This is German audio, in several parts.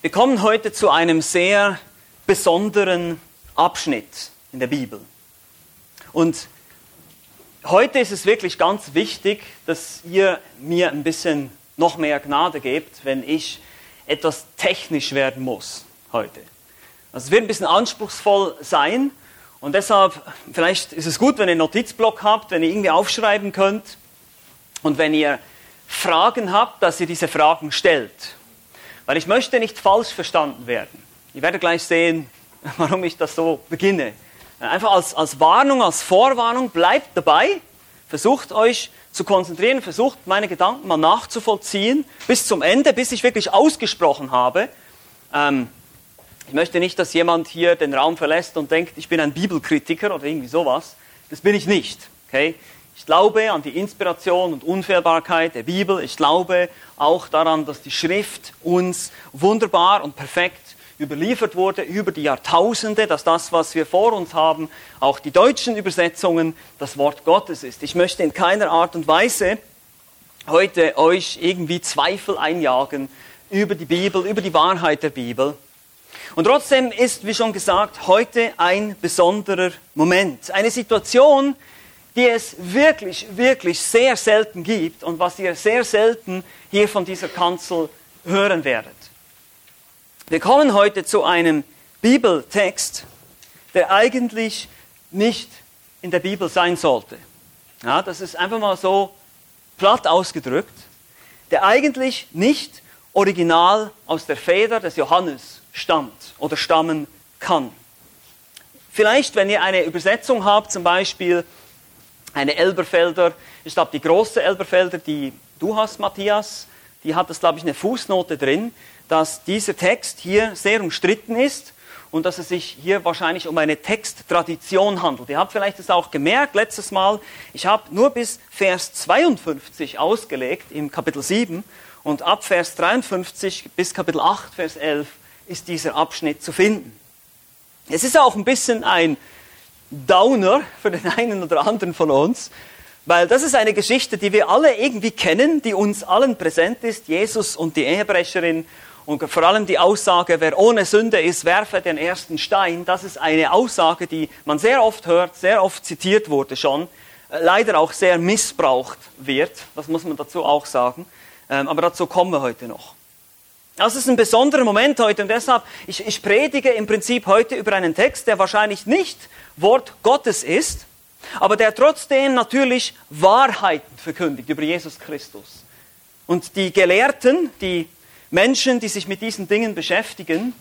Wir kommen heute zu einem sehr besonderen Abschnitt in der Bibel. Und heute ist es wirklich ganz wichtig, dass ihr mir ein bisschen noch mehr Gnade gebt, wenn ich etwas technisch werden muss heute. Also es wird ein bisschen anspruchsvoll sein und deshalb, vielleicht ist es gut, wenn ihr einen Notizblock habt, wenn ihr irgendwie aufschreiben könnt und wenn ihr Fragen habt, dass ihr diese Fragen stellt. Weil ich möchte nicht falsch verstanden werden. Ihr werdet gleich sehen, warum ich das so beginne. Einfach als, als Warnung, als Vorwarnung, bleibt dabei, versucht euch zu konzentrieren, versucht meine Gedanken mal nachzuvollziehen bis zum Ende, bis ich wirklich ausgesprochen habe. Ähm, ich möchte nicht, dass jemand hier den Raum verlässt und denkt, ich bin ein Bibelkritiker oder irgendwie sowas. Das bin ich nicht. Okay? Ich glaube an die Inspiration und Unfehlbarkeit der Bibel. Ich glaube auch daran, dass die Schrift uns wunderbar und perfekt überliefert wurde über die Jahrtausende, dass das, was wir vor uns haben, auch die deutschen Übersetzungen, das Wort Gottes ist. Ich möchte in keiner Art und Weise heute euch irgendwie Zweifel einjagen über die Bibel, über die Wahrheit der Bibel. Und trotzdem ist, wie schon gesagt, heute ein besonderer Moment. Eine Situation, die es wirklich, wirklich sehr selten gibt und was ihr sehr selten hier von dieser Kanzel hören werdet. Wir kommen heute zu einem Bibeltext, der eigentlich nicht in der Bibel sein sollte. Ja, das ist einfach mal so platt ausgedrückt, der eigentlich nicht original aus der Feder des Johannes stammt oder stammen kann. Vielleicht, wenn ihr eine Übersetzung habt, zum Beispiel eine Elberfelder, ich glaube die große Elberfelder, die du hast, Matthias, die hat das, glaube ich, eine Fußnote drin, dass dieser Text hier sehr umstritten ist und dass es sich hier wahrscheinlich um eine Texttradition handelt. Ihr habt vielleicht es auch gemerkt letztes Mal, ich habe nur bis Vers 52 ausgelegt im Kapitel 7 und ab Vers 53 bis Kapitel 8, Vers 11 ist dieser Abschnitt zu finden. Es ist auch ein bisschen ein Downer für den einen oder anderen von uns, weil das ist eine Geschichte, die wir alle irgendwie kennen, die uns allen präsent ist, Jesus und die Ehebrecherin und vor allem die Aussage, wer ohne Sünde ist, werfe den ersten Stein. Das ist eine Aussage, die man sehr oft hört, sehr oft zitiert wurde schon, leider auch sehr missbraucht wird, das muss man dazu auch sagen, ähm, aber dazu kommen wir heute noch. Das ist ein besonderer Moment heute und deshalb, ich, ich predige im Prinzip heute über einen Text, der wahrscheinlich nicht Wort Gottes ist, aber der trotzdem natürlich Wahrheiten verkündigt über Jesus Christus. Und die Gelehrten, die Menschen, die sich mit diesen Dingen beschäftigen,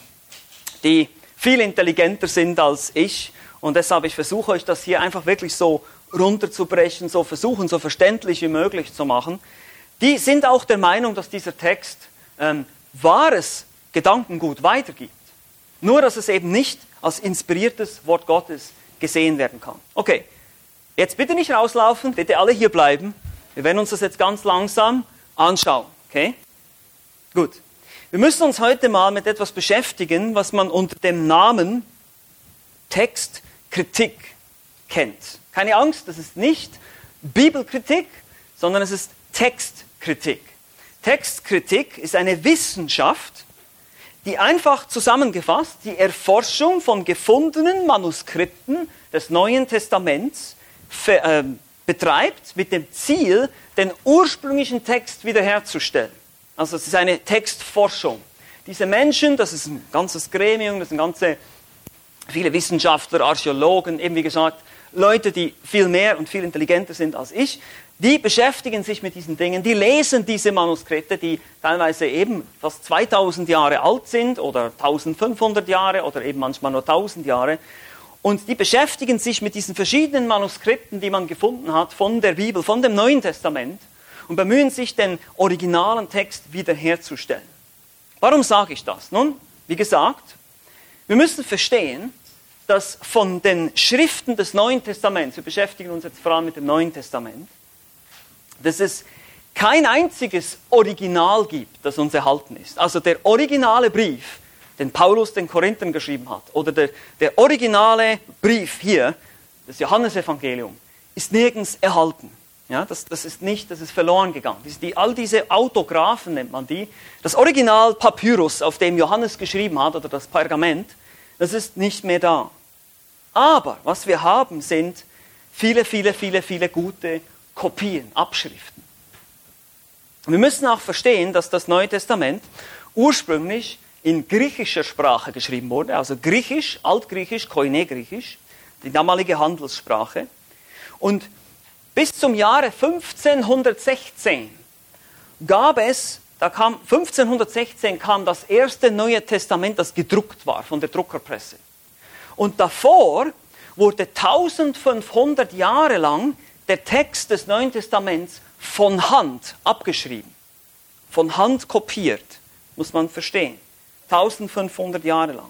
die viel intelligenter sind als ich, und deshalb ich versuche euch das hier einfach wirklich so runterzubrechen, so versuchen, so verständlich wie möglich zu machen, die sind auch der Meinung, dass dieser Text ähm, wahres Gedankengut weitergibt. Nur, dass es eben nicht als inspiriertes Wort Gottes gesehen werden kann. Okay, jetzt bitte nicht rauslaufen, bitte alle hier bleiben. Wir werden uns das jetzt ganz langsam anschauen. Okay? Gut. Wir müssen uns heute mal mit etwas beschäftigen, was man unter dem Namen Textkritik kennt. Keine Angst, das ist nicht Bibelkritik, sondern es ist Textkritik. Textkritik ist eine Wissenschaft, die einfach zusammengefasst die Erforschung von gefundenen Manuskripten des Neuen Testaments äh, betreibt mit dem Ziel, den ursprünglichen Text wiederherzustellen. Also es ist eine Textforschung. Diese Menschen, das ist ein ganzes Gremium, das sind ganze viele Wissenschaftler, Archäologen, eben wie gesagt, Leute, die viel mehr und viel intelligenter sind als ich, die beschäftigen sich mit diesen Dingen, die lesen diese Manuskripte, die teilweise eben fast 2000 Jahre alt sind oder 1500 Jahre oder eben manchmal nur 1000 Jahre. Und die beschäftigen sich mit diesen verschiedenen Manuskripten, die man gefunden hat von der Bibel, von dem Neuen Testament und bemühen sich, den originalen Text wiederherzustellen. Warum sage ich das? Nun, wie gesagt, wir müssen verstehen, dass von den Schriften des Neuen Testaments, wir beschäftigen uns jetzt vor allem mit dem Neuen Testament, dass es kein einziges Original gibt, das uns erhalten ist. Also der originale Brief, den Paulus den Korinthern geschrieben hat, oder der, der originale Brief hier, das Johannesevangelium, ist nirgends erhalten. Ja, das, das ist nicht, das ist verloren gegangen. Die, all diese Autographen nennt man die. Das Original Papyrus, auf dem Johannes geschrieben hat, oder das Pergament, das ist nicht mehr da. Aber was wir haben, sind viele, viele, viele, viele gute Kopien, Abschriften. Und wir müssen auch verstehen, dass das Neue Testament ursprünglich in griechischer Sprache geschrieben wurde, also griechisch, altgriechisch, koine-griechisch, die damalige Handelssprache. Und bis zum Jahre 1516 gab es, da kam 1516 kam das erste Neue Testament, das gedruckt war von der Druckerpresse. Und davor wurde 1500 Jahre lang der Text des Neuen Testaments von Hand abgeschrieben, von Hand kopiert, muss man verstehen. 1500 Jahre lang.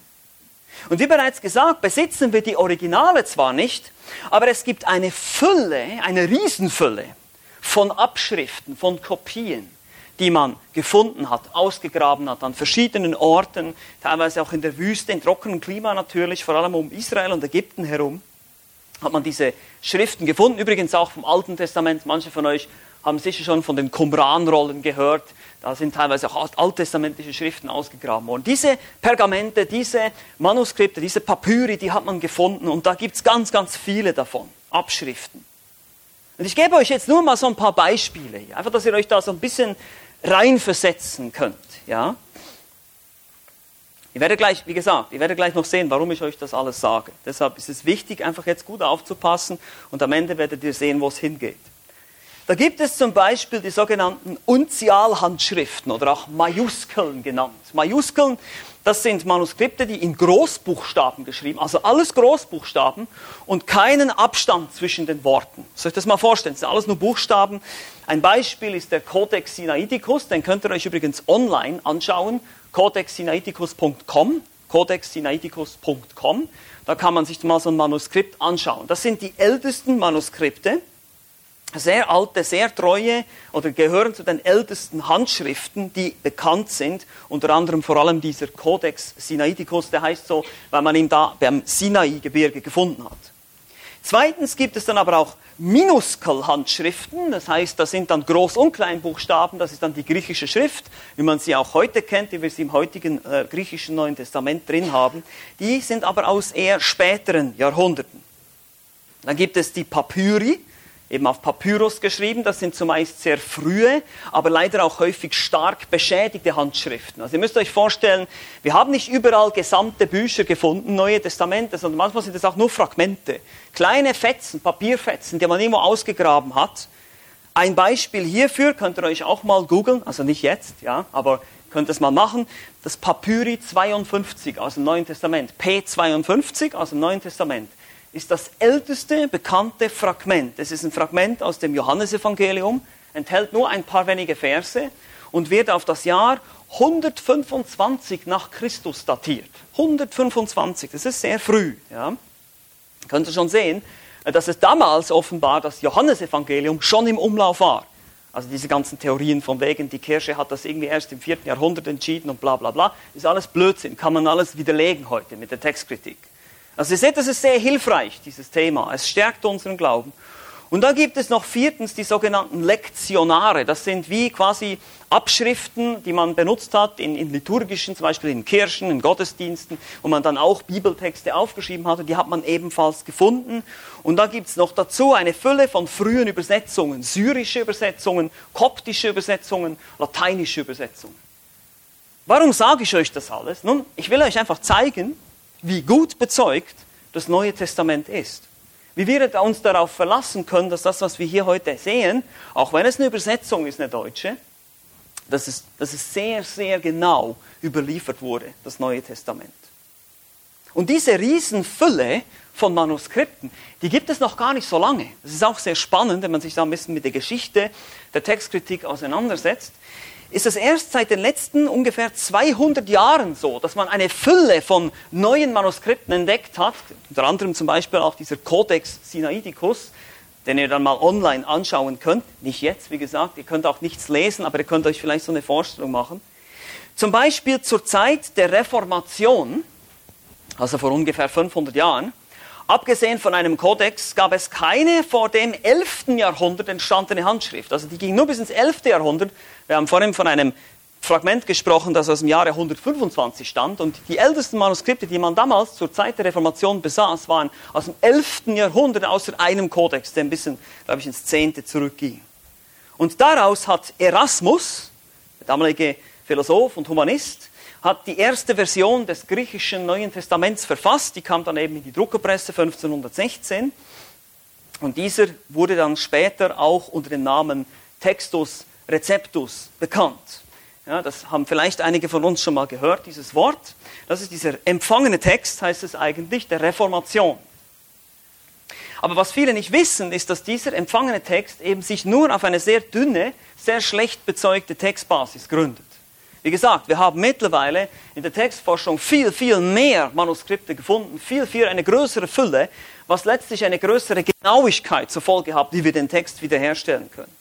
Und wie bereits gesagt, besitzen wir die Originale zwar nicht, aber es gibt eine Fülle, eine Riesenfülle von Abschriften, von Kopien, die man gefunden hat, ausgegraben hat an verschiedenen Orten, teilweise auch in der Wüste, in trockenem Klima natürlich, vor allem um Israel und Ägypten herum, hat man diese Schriften gefunden. Übrigens auch vom Alten Testament. Manche von euch haben sicher schon von den Qumran-Rollen gehört. Da sind teilweise auch alttestamentliche Schriften ausgegraben worden. Diese Pergamente, diese Manuskripte, diese Papyri, die hat man gefunden und da gibt es ganz, ganz viele davon, Abschriften. Und ich gebe euch jetzt nur mal so ein paar Beispiele hier, einfach, dass ihr euch da so ein bisschen reinversetzen könnt. Ja? Ihr werdet gleich, wie gesagt, ihr werdet gleich noch sehen, warum ich euch das alles sage. Deshalb ist es wichtig, einfach jetzt gut aufzupassen und am Ende werdet ihr sehen, wo es hingeht. Da gibt es zum Beispiel die sogenannten Unzialhandschriften oder auch Majuskeln genannt. Majuskeln, das sind Manuskripte, die in Großbuchstaben geschrieben, also alles Großbuchstaben und keinen Abstand zwischen den Worten. Soll ich das mal vorstellen? Das sind alles nur Buchstaben. Ein Beispiel ist der Codex Sinaiticus, den könnt ihr euch übrigens online anschauen, codexsinaiticus.com, codexsinaiticus.com. Da kann man sich mal so ein Manuskript anschauen. Das sind die ältesten Manuskripte sehr alte, sehr treue oder gehören zu den ältesten Handschriften, die bekannt sind, unter anderem vor allem dieser Codex Sinaiticus, der heißt so, weil man ihn da beim Sinai-Gebirge gefunden hat. Zweitens gibt es dann aber auch Minuskel-Handschriften, das heißt, das sind dann Groß- und Kleinbuchstaben, das ist dann die griechische Schrift, wie man sie auch heute kennt, wie wir sie im heutigen äh, griechischen Neuen Testament drin haben. Die sind aber aus eher späteren Jahrhunderten. Dann gibt es die Papyri, eben auf Papyrus geschrieben. Das sind zumeist sehr frühe, aber leider auch häufig stark beschädigte Handschriften. Also ihr müsst euch vorstellen, wir haben nicht überall gesamte Bücher gefunden, Neue Testamente, sondern manchmal sind es auch nur Fragmente. Kleine Fetzen, Papierfetzen, die man irgendwo ausgegraben hat. Ein Beispiel hierfür könnt ihr euch auch mal googeln, also nicht jetzt, ja, aber könnt es mal machen. Das Papyri 52 aus dem Neuen Testament, P52 aus dem Neuen Testament ist das älteste bekannte Fragment. Es ist ein Fragment aus dem Johannesevangelium, enthält nur ein paar wenige Verse und wird auf das Jahr 125 nach Christus datiert. 125, das ist sehr früh. Ja. Könnt ihr schon sehen, dass es damals offenbar das Johannesevangelium schon im Umlauf war. Also diese ganzen Theorien von wegen, die Kirche hat das irgendwie erst im vierten Jahrhundert entschieden und bla bla bla, ist alles Blödsinn, kann man alles widerlegen heute mit der Textkritik. Also ihr seht, das ist sehr hilfreich, dieses Thema. Es stärkt unseren Glauben. Und dann gibt es noch viertens die sogenannten Lektionare. Das sind wie quasi Abschriften, die man benutzt hat in, in, liturgischen, zum Beispiel in Kirchen, in Gottesdiensten, wo man dann auch Bibeltexte aufgeschrieben hat. Und die hat man ebenfalls gefunden. Und da gibt es noch dazu eine Fülle von frühen Übersetzungen, syrische Übersetzungen, koptische Übersetzungen, lateinische Übersetzungen. Warum sage ich euch das alles? Nun, ich will euch einfach zeigen, wie gut bezeugt das Neue Testament ist. Wie wir uns darauf verlassen können, dass das, was wir hier heute sehen, auch wenn es eine Übersetzung ist, eine deutsche, dass es, dass es sehr, sehr genau überliefert wurde, das Neue Testament. Und diese Riesenfülle von Manuskripten, die gibt es noch gar nicht so lange. Das ist auch sehr spannend, wenn man sich da ein bisschen mit der Geschichte der Textkritik auseinandersetzt ist es erst seit den letzten ungefähr 200 Jahren so, dass man eine Fülle von neuen Manuskripten entdeckt hat, unter anderem zum Beispiel auch dieser Codex Sinaiticus, den ihr dann mal online anschauen könnt. Nicht jetzt, wie gesagt, ihr könnt auch nichts lesen, aber ihr könnt euch vielleicht so eine Vorstellung machen. Zum Beispiel zur Zeit der Reformation, also vor ungefähr 500 Jahren, Abgesehen von einem Kodex gab es keine vor dem 11. Jahrhundert entstandene Handschrift. Also die ging nur bis ins 11. Jahrhundert. Wir haben vorhin von einem Fragment gesprochen, das aus dem Jahre 125 stammt. Und die ältesten Manuskripte, die man damals zur Zeit der Reformation besaß, waren aus dem 11. Jahrhundert außer einem Kodex, der ein bisschen, glaube ich, ins 10. zurückging. Und daraus hat Erasmus, der damalige Philosoph und Humanist, hat die erste Version des griechischen Neuen Testaments verfasst. Die kam dann eben in die Druckerpresse 1516. Und dieser wurde dann später auch unter dem Namen Textus Receptus bekannt. Ja, das haben vielleicht einige von uns schon mal gehört, dieses Wort. Das ist dieser empfangene Text, heißt es eigentlich, der Reformation. Aber was viele nicht wissen, ist, dass dieser empfangene Text eben sich nur auf eine sehr dünne, sehr schlecht bezeugte Textbasis gründet. Wie gesagt, wir haben mittlerweile in der Textforschung viel, viel mehr Manuskripte gefunden, viel, viel eine größere Fülle, was letztlich eine größere Genauigkeit zur Folge hat, wie wir den Text wiederherstellen können.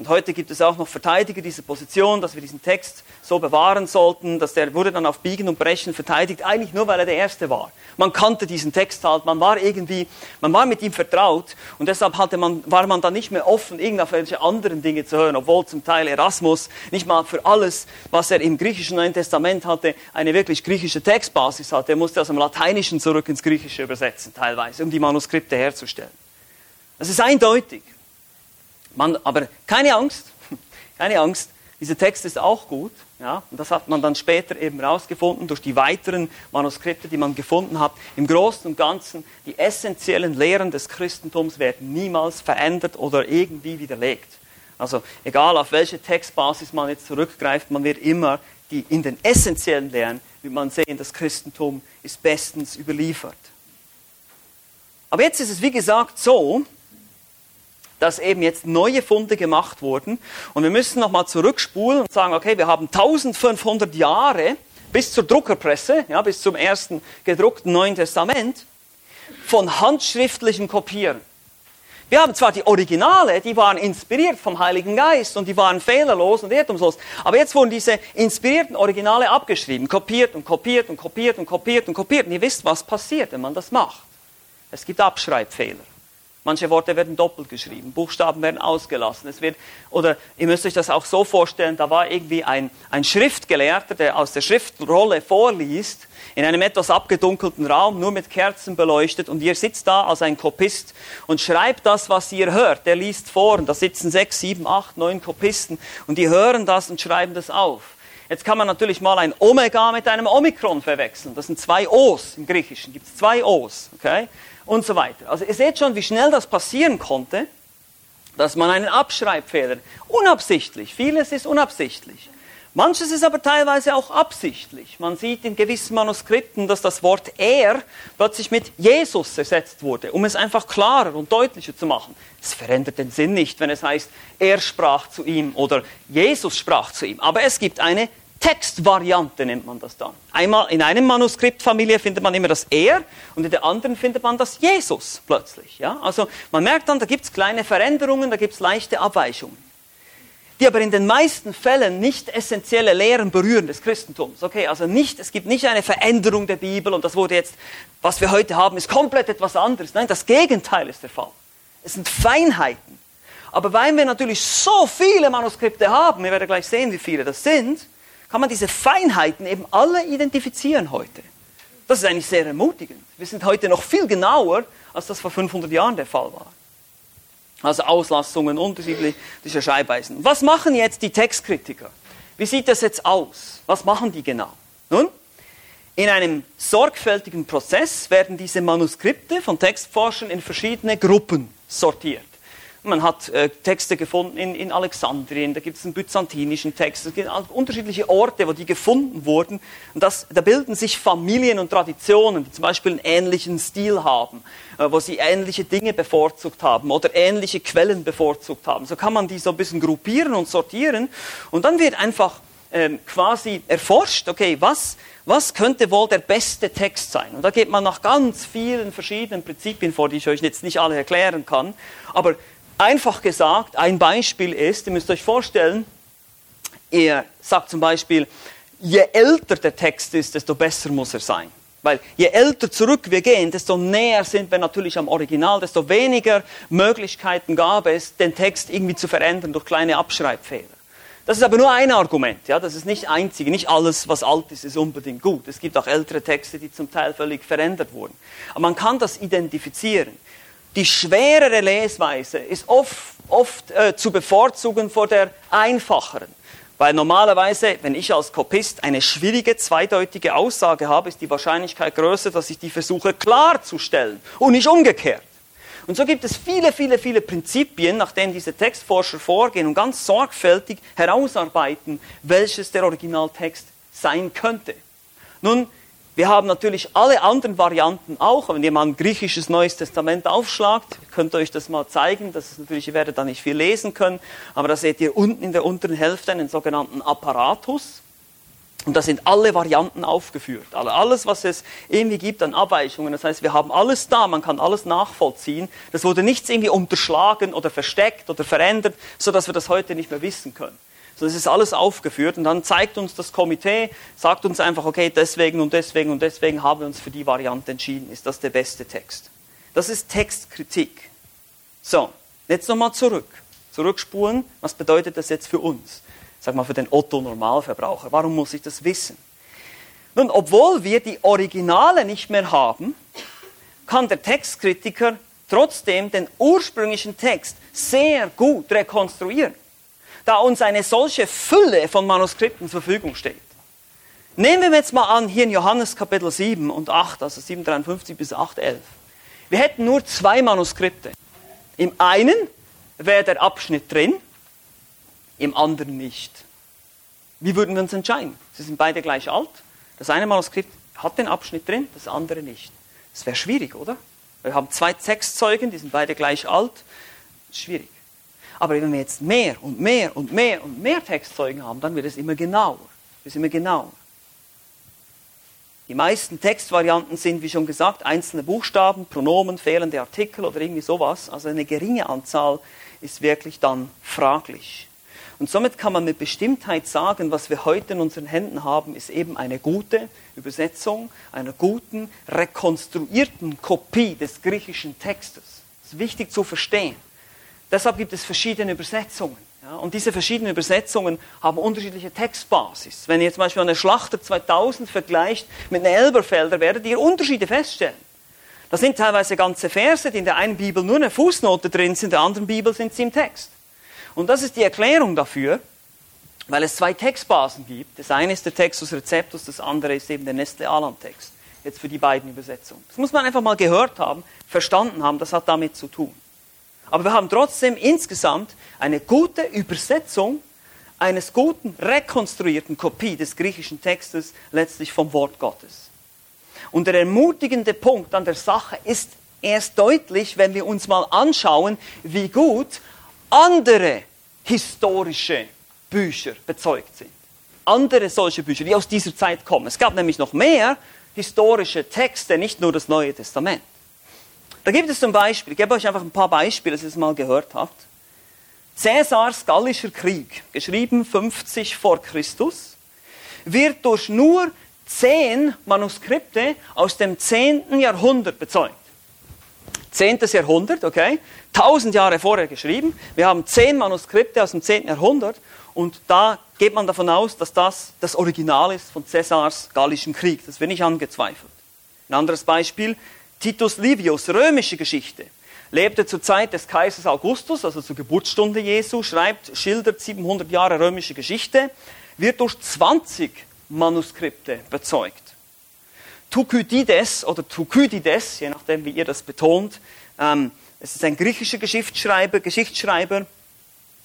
Und heute gibt es auch noch Verteidiger dieser Position, dass wir diesen Text so bewahren sollten, dass der wurde dann auf Biegen und Brechen verteidigt, eigentlich nur weil er der Erste war. Man kannte diesen Text halt, man war irgendwie, man war mit ihm vertraut und deshalb hatte man, war man dann nicht mehr offen, irgendwelche anderen Dinge zu hören, obwohl zum Teil Erasmus nicht mal für alles, was er im griechischen Neuen Testament hatte, eine wirklich griechische Textbasis hatte. Er musste aus dem Lateinischen zurück ins Griechische übersetzen, teilweise, um die Manuskripte herzustellen. Das ist eindeutig. Man, aber keine Angst, keine Angst, dieser Text ist auch gut. Ja, und das hat man dann später eben herausgefunden durch die weiteren Manuskripte, die man gefunden hat. Im Großen und Ganzen, die essentiellen Lehren des Christentums werden niemals verändert oder irgendwie widerlegt. Also egal auf welche Textbasis man jetzt zurückgreift, man wird immer die, in den essentiellen Lehren, wird man sehen, das Christentum ist bestens überliefert. Aber jetzt ist es wie gesagt so, dass eben jetzt neue Funde gemacht wurden. Und wir müssen nochmal zurückspulen und sagen, okay, wir haben 1500 Jahre bis zur Druckerpresse, ja, bis zum ersten gedruckten Neuen Testament, von handschriftlichen Kopieren. Wir haben zwar die Originale, die waren inspiriert vom Heiligen Geist und die waren fehlerlos und irrtumslos, aber jetzt wurden diese inspirierten Originale abgeschrieben, kopiert und kopiert und kopiert und kopiert und kopiert. Und ihr wisst, was passiert, wenn man das macht. Es gibt Abschreibfehler. Manche Worte werden doppelt geschrieben, Buchstaben werden ausgelassen. Es wird, oder ihr müsst euch das auch so vorstellen, da war irgendwie ein, ein Schriftgelehrter, der aus der Schriftrolle vorliest, in einem etwas abgedunkelten Raum, nur mit Kerzen beleuchtet, und ihr sitzt da als ein Kopist und schreibt das, was ihr hört. Der liest vor, und da sitzen sechs, sieben, acht, neun Kopisten, und die hören das und schreiben das auf. Jetzt kann man natürlich mal ein Omega mit einem Omikron verwechseln. Das sind zwei O's im Griechischen, gibt es zwei O's. Okay? Und so weiter. Also ihr seht schon, wie schnell das passieren konnte, dass man einen Abschreibfehler, unabsichtlich, vieles ist unabsichtlich, manches ist aber teilweise auch absichtlich. Man sieht in gewissen Manuskripten, dass das Wort er plötzlich mit Jesus ersetzt wurde, um es einfach klarer und deutlicher zu machen. Es verändert den Sinn nicht, wenn es heißt, er sprach zu ihm oder Jesus sprach zu ihm. Aber es gibt eine Textvariante nennt man das dann. Einmal in einem Manuskriptfamilie findet man immer das Er und in der anderen findet man das Jesus plötzlich. Ja? Also man merkt dann, da gibt es kleine Veränderungen, da gibt es leichte Abweichungen, die aber in den meisten Fällen nicht essentielle Lehren berühren des Christentums. Okay, also nicht, es gibt nicht eine Veränderung der Bibel und das wurde jetzt, was wir heute haben, ist komplett etwas anderes. Nein, das Gegenteil ist der Fall. Es sind Feinheiten. Aber weil wir natürlich so viele Manuskripte haben, wir werden gleich sehen, wie viele das sind, kann man diese Feinheiten eben alle identifizieren heute. Das ist eigentlich sehr ermutigend. Wir sind heute noch viel genauer, als das vor 500 Jahren der Fall war. Also Auslassungen, unterschiedliche Schreibweisen. Was machen jetzt die Textkritiker? Wie sieht das jetzt aus? Was machen die genau? Nun, in einem sorgfältigen Prozess werden diese Manuskripte von Textforschern in verschiedene Gruppen sortiert. Man hat äh, Texte gefunden in, in Alexandrien, da gibt es einen byzantinischen Text, es gibt unterschiedliche Orte, wo die gefunden wurden. Und das, da bilden sich Familien und Traditionen, die zum Beispiel einen ähnlichen Stil haben, äh, wo sie ähnliche Dinge bevorzugt haben oder ähnliche Quellen bevorzugt haben. So kann man die so ein bisschen gruppieren und sortieren. Und dann wird einfach ähm, quasi erforscht, okay, was, was könnte wohl der beste Text sein? Und da geht man nach ganz vielen verschiedenen Prinzipien vor, die ich euch jetzt nicht alle erklären kann. Aber Einfach gesagt, ein Beispiel ist, ihr müsst euch vorstellen, ihr sagt zum Beispiel, je älter der Text ist, desto besser muss er sein. Weil je älter zurück wir gehen, desto näher sind wir natürlich am Original, desto weniger Möglichkeiten gab es, den Text irgendwie zu verändern durch kleine Abschreibfehler. Das ist aber nur ein Argument, ja, das ist nicht einzige, nicht alles, was alt ist, ist unbedingt gut. Es gibt auch ältere Texte, die zum Teil völlig verändert wurden. Aber man kann das identifizieren. Die schwerere Lesweise ist oft, oft äh, zu bevorzugen vor der einfacheren. Weil normalerweise, wenn ich als Kopist eine schwierige, zweideutige Aussage habe, ist die Wahrscheinlichkeit größer, dass ich die versuche klarzustellen und nicht umgekehrt. Und so gibt es viele, viele, viele Prinzipien, nach denen diese Textforscher vorgehen und ganz sorgfältig herausarbeiten, welches der Originaltext sein könnte. Nun, wir haben natürlich alle anderen Varianten auch. Wenn ihr mal ein griechisches Neues Testament aufschlagt, könnt ihr euch das mal zeigen. Das ist natürlich, ihr werdet da nicht viel lesen können, aber da seht ihr unten in der unteren Hälfte einen sogenannten Apparatus. Und da sind alle Varianten aufgeführt. Alles, was es irgendwie gibt an Abweichungen. Das heißt, wir haben alles da, man kann alles nachvollziehen. Das wurde nichts irgendwie unterschlagen oder versteckt oder verändert, sodass wir das heute nicht mehr wissen können. Das ist alles aufgeführt und dann zeigt uns das Komitee, sagt uns einfach, okay, deswegen und deswegen und deswegen haben wir uns für die Variante entschieden. Ist das der beste Text? Das ist Textkritik. So, jetzt nochmal zurück. Zurückspulen, was bedeutet das jetzt für uns? Sag mal für den Otto-Normalverbraucher. Warum muss ich das wissen? Nun, obwohl wir die Originale nicht mehr haben, kann der Textkritiker trotzdem den ursprünglichen Text sehr gut rekonstruieren da uns eine solche Fülle von Manuskripten zur Verfügung steht. Nehmen wir jetzt mal an, hier in Johannes Kapitel 7 und 8, also 753 bis 811. Wir hätten nur zwei Manuskripte. Im einen wäre der Abschnitt drin, im anderen nicht. Wie würden wir uns entscheiden? Sie sind beide gleich alt. Das eine Manuskript hat den Abschnitt drin, das andere nicht. Das wäre schwierig, oder? Wir haben zwei Textzeugen, die sind beide gleich alt. Schwierig. Aber wenn wir jetzt mehr und mehr und mehr und mehr Textzeugen haben, dann wird es immer genauer. Es immer genauer. Die meisten Textvarianten sind, wie schon gesagt, einzelne Buchstaben, Pronomen, fehlende Artikel oder irgendwie sowas. Also eine geringe Anzahl ist wirklich dann fraglich. Und somit kann man mit Bestimmtheit sagen, was wir heute in unseren Händen haben, ist eben eine gute Übersetzung einer guten, rekonstruierten Kopie des griechischen Textes. Das ist wichtig zu verstehen. Deshalb gibt es verschiedene Übersetzungen. Ja, und diese verschiedenen Übersetzungen haben unterschiedliche Textbasis. Wenn ihr zum Beispiel eine Schlachter 2000 vergleicht mit einer Elberfelder, werdet ihr Unterschiede feststellen. Da sind teilweise ganze Verse, die in der einen Bibel nur eine Fußnote drin sind, in der anderen Bibel sind sie im Text. Und das ist die Erklärung dafür, weil es zwei Textbasen gibt. Das eine ist der Textus Receptus, das andere ist eben der Nestle Aland Text. Jetzt für die beiden Übersetzungen. Das muss man einfach mal gehört haben, verstanden haben, das hat damit zu tun. Aber wir haben trotzdem insgesamt eine gute Übersetzung eines guten, rekonstruierten Kopie des griechischen Textes letztlich vom Wort Gottes. Und der ermutigende Punkt an der Sache ist erst deutlich, wenn wir uns mal anschauen, wie gut andere historische Bücher bezeugt sind. Andere solche Bücher, die aus dieser Zeit kommen. Es gab nämlich noch mehr historische Texte, nicht nur das Neue Testament. Da gibt es zum Beispiel, ich gebe euch einfach ein paar Beispiele, dass ihr es mal gehört habt. Cäsars Gallischer Krieg, geschrieben 50 vor Christus, wird durch nur zehn Manuskripte aus dem 10. Jahrhundert bezeugt. 10. Jahrhundert, okay, 1000 Jahre vorher geschrieben. Wir haben zehn Manuskripte aus dem 10. Jahrhundert und da geht man davon aus, dass das das Original ist von Cäsars Gallischem Krieg. Das wird nicht angezweifelt. Ein anderes Beispiel, Titus Livius, römische Geschichte, lebte zur Zeit des Kaisers Augustus, also zur Geburtsstunde Jesu, schreibt, schildert 700 Jahre römische Geschichte, wird durch 20 Manuskripte bezeugt. Thukydides oder Thukydides, je nachdem wie ihr das betont, ähm, es ist ein griechischer Geschichtsschreiber, Geschichtsschreiber,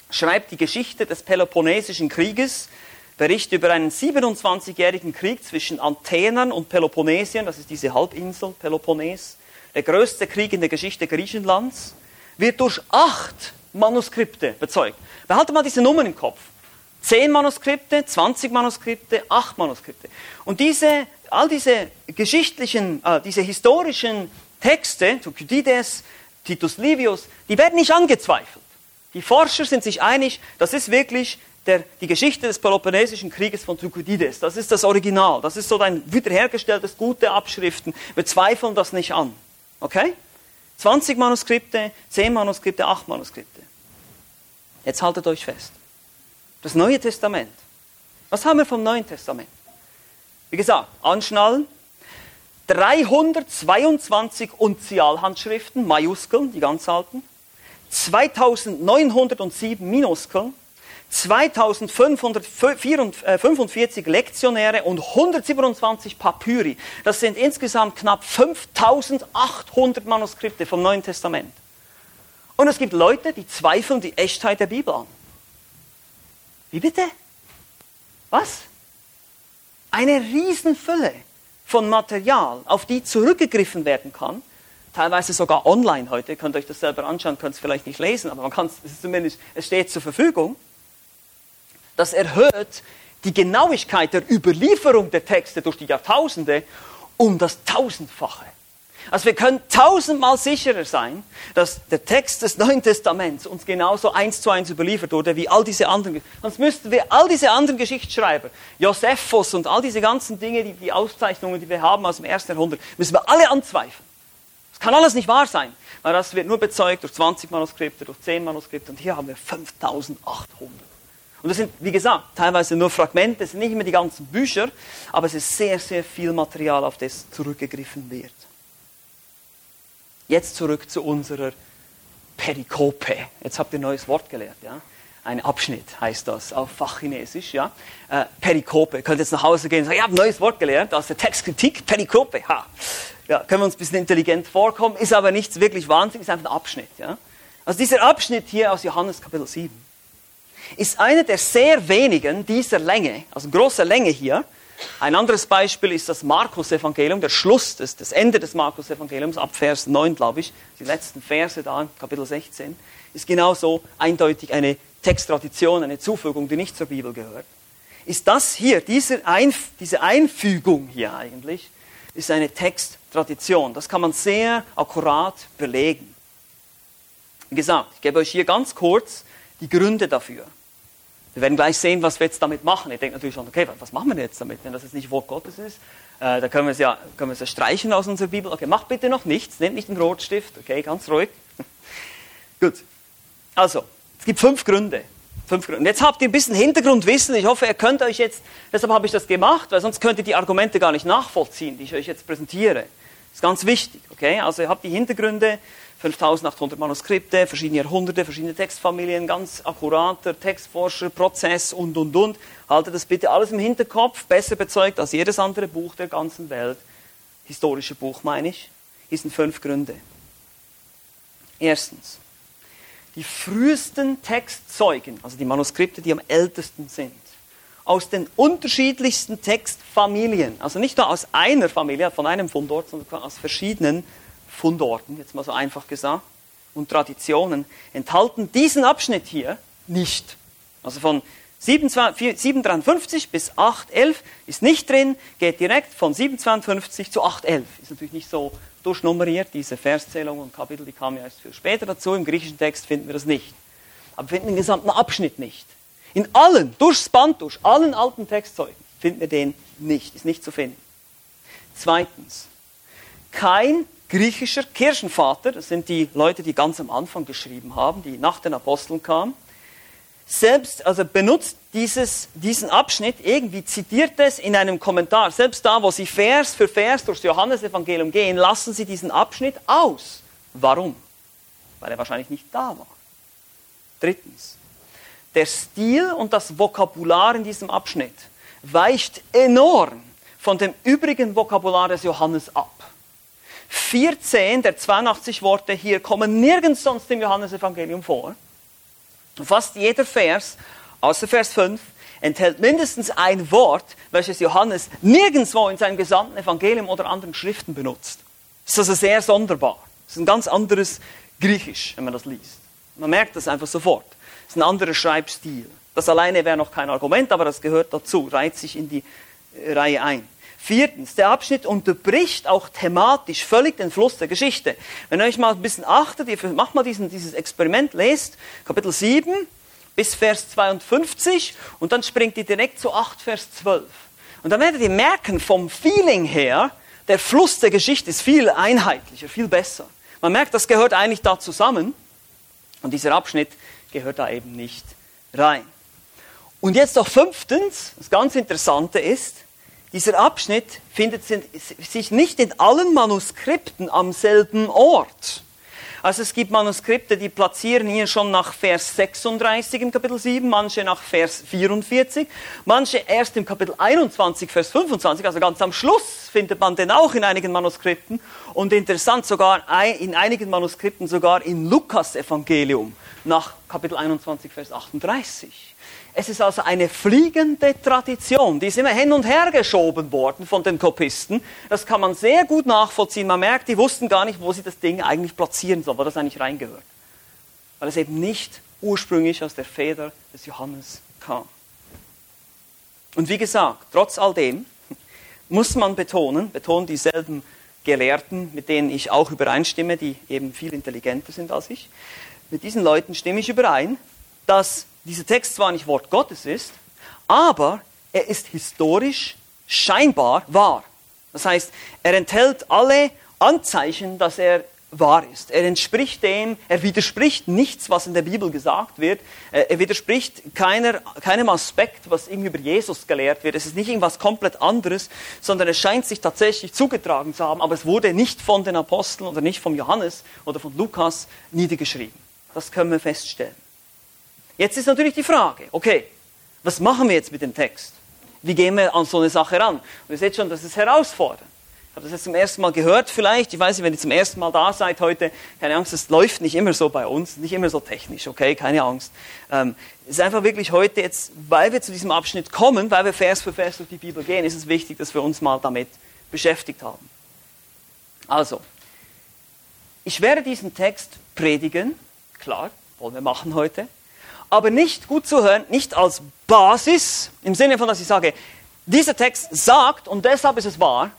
schreibt die Geschichte des Peloponnesischen Krieges, Bericht über einen 27-jährigen Krieg zwischen Athenern und Peloponnesien, das ist diese Halbinsel Peloponnes, der größte Krieg in der Geschichte Griechenlands, wird durch acht Manuskripte bezeugt. Behalte mal diese Nummern im Kopf. Zehn Manuskripte, 20 Manuskripte, acht Manuskripte. Und diese, all diese geschichtlichen, äh, diese historischen Texte, Thukydides, Titus Livius, die werden nicht angezweifelt. Die Forscher sind sich einig, das ist wirklich der, die Geschichte des Peloponnesischen Krieges von Thukydides. Das ist das Original. Das ist so ein wiederhergestelltes, gute Abschriften. Wir zweifeln das nicht an. Okay? 20 Manuskripte, 10 Manuskripte, 8 Manuskripte. Jetzt haltet euch fest. Das Neue Testament. Was haben wir vom Neuen Testament? Wie gesagt, anschnallen. 322 Unzialhandschriften, Majuskeln, die ganz alten. 2907 Minuskeln. 2545 Lektionäre und 127 Papyri. Das sind insgesamt knapp 5800 Manuskripte vom Neuen Testament. Und es gibt Leute, die zweifeln die Echtheit der Bibel an. Wie bitte? Was? Eine Riesenfülle von Material, auf die zurückgegriffen werden kann, teilweise sogar online heute, ihr könnt euch das selber anschauen, könnt es vielleicht nicht lesen, aber man kann es zumindest, es steht zur Verfügung. Das erhöht die Genauigkeit der Überlieferung der Texte durch die Jahrtausende um das Tausendfache. Also wir können tausendmal sicherer sein, dass der Text des Neuen Testaments uns genauso eins zu eins überliefert wurde wie all diese anderen. Sonst müssten wir all diese anderen Geschichtsschreiber, Josephus und all diese ganzen Dinge, die, die Auszeichnungen, die wir haben aus dem ersten Jahrhundert, müssen wir alle anzweifeln. Das kann alles nicht wahr sein, weil das wird nur bezeugt durch 20 Manuskripte, durch 10 Manuskripte und hier haben wir 5800. Und das sind, wie gesagt, teilweise nur Fragmente, es sind nicht immer die ganzen Bücher, aber es ist sehr, sehr viel Material, auf das zurückgegriffen wird. Jetzt zurück zu unserer Perikope. Jetzt habt ihr ein neues Wort gelernt, ja? Ein Abschnitt heißt das auf Fachchinesisch, ja? Äh, Perikope. Ihr könnt jetzt nach Hause gehen und sagen, ich habe ein neues Wort gelernt aus der Textkritik, Perikope. Ha. Ja, können wir uns ein bisschen intelligent vorkommen, ist aber nichts wirklich wahnsinnig, ist einfach ein Abschnitt, ja? Also dieser Abschnitt hier aus Johannes Kapitel 7 ist einer der sehr wenigen dieser Länge, also großer Länge hier, ein anderes Beispiel ist das Markus-Evangelium, der Schluss, des, das Ende des Markus-Evangeliums, ab Vers 9, glaube ich, die letzten Verse da, Kapitel 16, ist genauso eindeutig eine Texttradition, eine Zufügung, die nicht zur Bibel gehört. Ist das hier, diese, Einf diese Einfügung hier eigentlich, ist eine Texttradition. Das kann man sehr akkurat belegen. Wie gesagt, ich gebe euch hier ganz kurz die Gründe dafür. Wir werden gleich sehen, was wir jetzt damit machen. Ich denke natürlich schon, okay, was machen wir jetzt damit, wenn das jetzt nicht Wort Gottes ist? Äh, da können wir, es ja, können wir es ja streichen aus unserer Bibel. Okay, macht bitte noch nichts, nehmt nicht den Rotstift, okay, ganz ruhig. Gut. Also, es gibt fünf Gründe. Fünf Gründe. Und jetzt habt ihr ein bisschen Hintergrundwissen. Ich hoffe, ihr könnt euch jetzt, deshalb habe ich das gemacht, weil sonst könnt ihr die Argumente gar nicht nachvollziehen, die ich euch jetzt präsentiere. Das ist ganz wichtig, okay? Also, ihr habt die Hintergründe 5800 Manuskripte, verschiedene Jahrhunderte, verschiedene Textfamilien, ganz akkurater Textforscher, Prozess und, und, und. Haltet das bitte alles im Hinterkopf, besser bezeugt als jedes andere Buch der ganzen Welt. Historische Buch meine ich. Hier sind fünf Gründe. Erstens, die frühesten Textzeugen, also die Manuskripte, die am ältesten sind, aus den unterschiedlichsten Textfamilien, also nicht nur aus einer Familie, von einem Fundort, sondern aus verschiedenen Fundorten, jetzt mal so einfach gesagt, und Traditionen, enthalten diesen Abschnitt hier nicht. Also von 753 bis 811 ist nicht drin, geht direkt von 752 zu 811. Ist natürlich nicht so durchnummeriert, diese Verszählung und Kapitel, die kamen ja erst viel später dazu. Im griechischen Text finden wir das nicht. Aber wir finden den gesamten Abschnitt nicht. In allen, durchs Band durch, allen alten Textzeugen finden wir den nicht, ist nicht zu finden. Zweitens, kein griechischer Kirchenvater, das sind die Leute, die ganz am Anfang geschrieben haben, die nach den Aposteln kamen, selbst, also benutzt dieses, diesen Abschnitt, irgendwie zitiert es in einem Kommentar. Selbst da, wo sie Vers für Vers durchs Johannesevangelium gehen, lassen sie diesen Abschnitt aus. Warum? Weil er wahrscheinlich nicht da war. Drittens, der Stil und das Vokabular in diesem Abschnitt weicht enorm von dem übrigen Vokabular des Johannes ab. 14 der 82 Worte hier kommen nirgends sonst im Johannesevangelium vor. Fast jeder Vers, außer Vers 5, enthält mindestens ein Wort, welches Johannes nirgendwo in seinem gesamten Evangelium oder anderen Schriften benutzt. Das ist also sehr sonderbar. Das ist ein ganz anderes Griechisch, wenn man das liest. Man merkt das einfach sofort. Ist ein anderer Schreibstil. Das alleine wäre noch kein Argument, aber das gehört dazu, reiht sich in die Reihe ein. Viertens, der Abschnitt unterbricht auch thematisch völlig den Fluss der Geschichte. Wenn ihr euch mal ein bisschen achtet, ihr macht mal diesen, dieses Experiment, lest Kapitel 7 bis Vers 52 und dann springt ihr direkt zu 8, Vers 12. Und dann werdet ihr merken, vom Feeling her, der Fluss der Geschichte ist viel einheitlicher, viel besser. Man merkt, das gehört eigentlich da zusammen und dieser Abschnitt gehört da eben nicht rein. Und jetzt noch fünftens, das ganz Interessante ist, dieser Abschnitt findet sich nicht in allen Manuskripten am selben Ort. Also es gibt Manuskripte, die platzieren hier schon nach Vers 36 im Kapitel 7, manche nach Vers 44, manche erst im Kapitel 21, Vers 25, also ganz am Schluss findet man den auch in einigen Manuskripten und interessant sogar in einigen Manuskripten sogar im Lukas-Evangelium nach Kapitel 21, Vers 38. Es ist also eine fliegende Tradition, die ist immer hin und her geschoben worden von den Kopisten. Das kann man sehr gut nachvollziehen. Man merkt, die wussten gar nicht, wo sie das Ding eigentlich platzieren sollen, wo das eigentlich reingehört. Weil es eben nicht ursprünglich aus der Feder des Johannes kam. Und wie gesagt, trotz all dem muss man betonen, betonen dieselben Gelehrten, mit denen ich auch übereinstimme, die eben viel intelligenter sind als ich, mit diesen Leuten stimme ich überein, dass dieser Text zwar nicht Wort Gottes ist, aber er ist historisch scheinbar wahr. Das heißt, er enthält alle Anzeichen, dass er wahr ist. Er entspricht dem, er widerspricht nichts, was in der Bibel gesagt wird. Äh, er widerspricht keiner, keinem Aspekt, was irgendwie über Jesus gelehrt wird. Es ist nicht irgendwas komplett anderes, sondern es scheint sich tatsächlich zugetragen zu haben, aber es wurde nicht von den Aposteln oder nicht von Johannes oder von Lukas niedergeschrieben. Das können wir feststellen. Jetzt ist natürlich die Frage, okay, was machen wir jetzt mit dem Text? Wie gehen wir an so eine Sache ran? Und ihr seht schon, das ist herausfordernd. Ich habe das jetzt zum ersten Mal gehört vielleicht. Ich weiß nicht, wenn ihr zum ersten Mal da seid heute, keine Angst, es läuft nicht immer so bei uns, nicht immer so technisch, okay, keine Angst. Ähm, es ist einfach wirklich heute jetzt, weil wir zu diesem Abschnitt kommen, weil wir Vers für Vers durch die Bibel gehen, ist es wichtig, dass wir uns mal damit beschäftigt haben. Also, ich werde diesen Text predigen, klar, wollen wir machen heute aber nicht gut zu hören, nicht als Basis, im Sinne von, dass ich sage, dieser Text sagt und deshalb ist es wahr,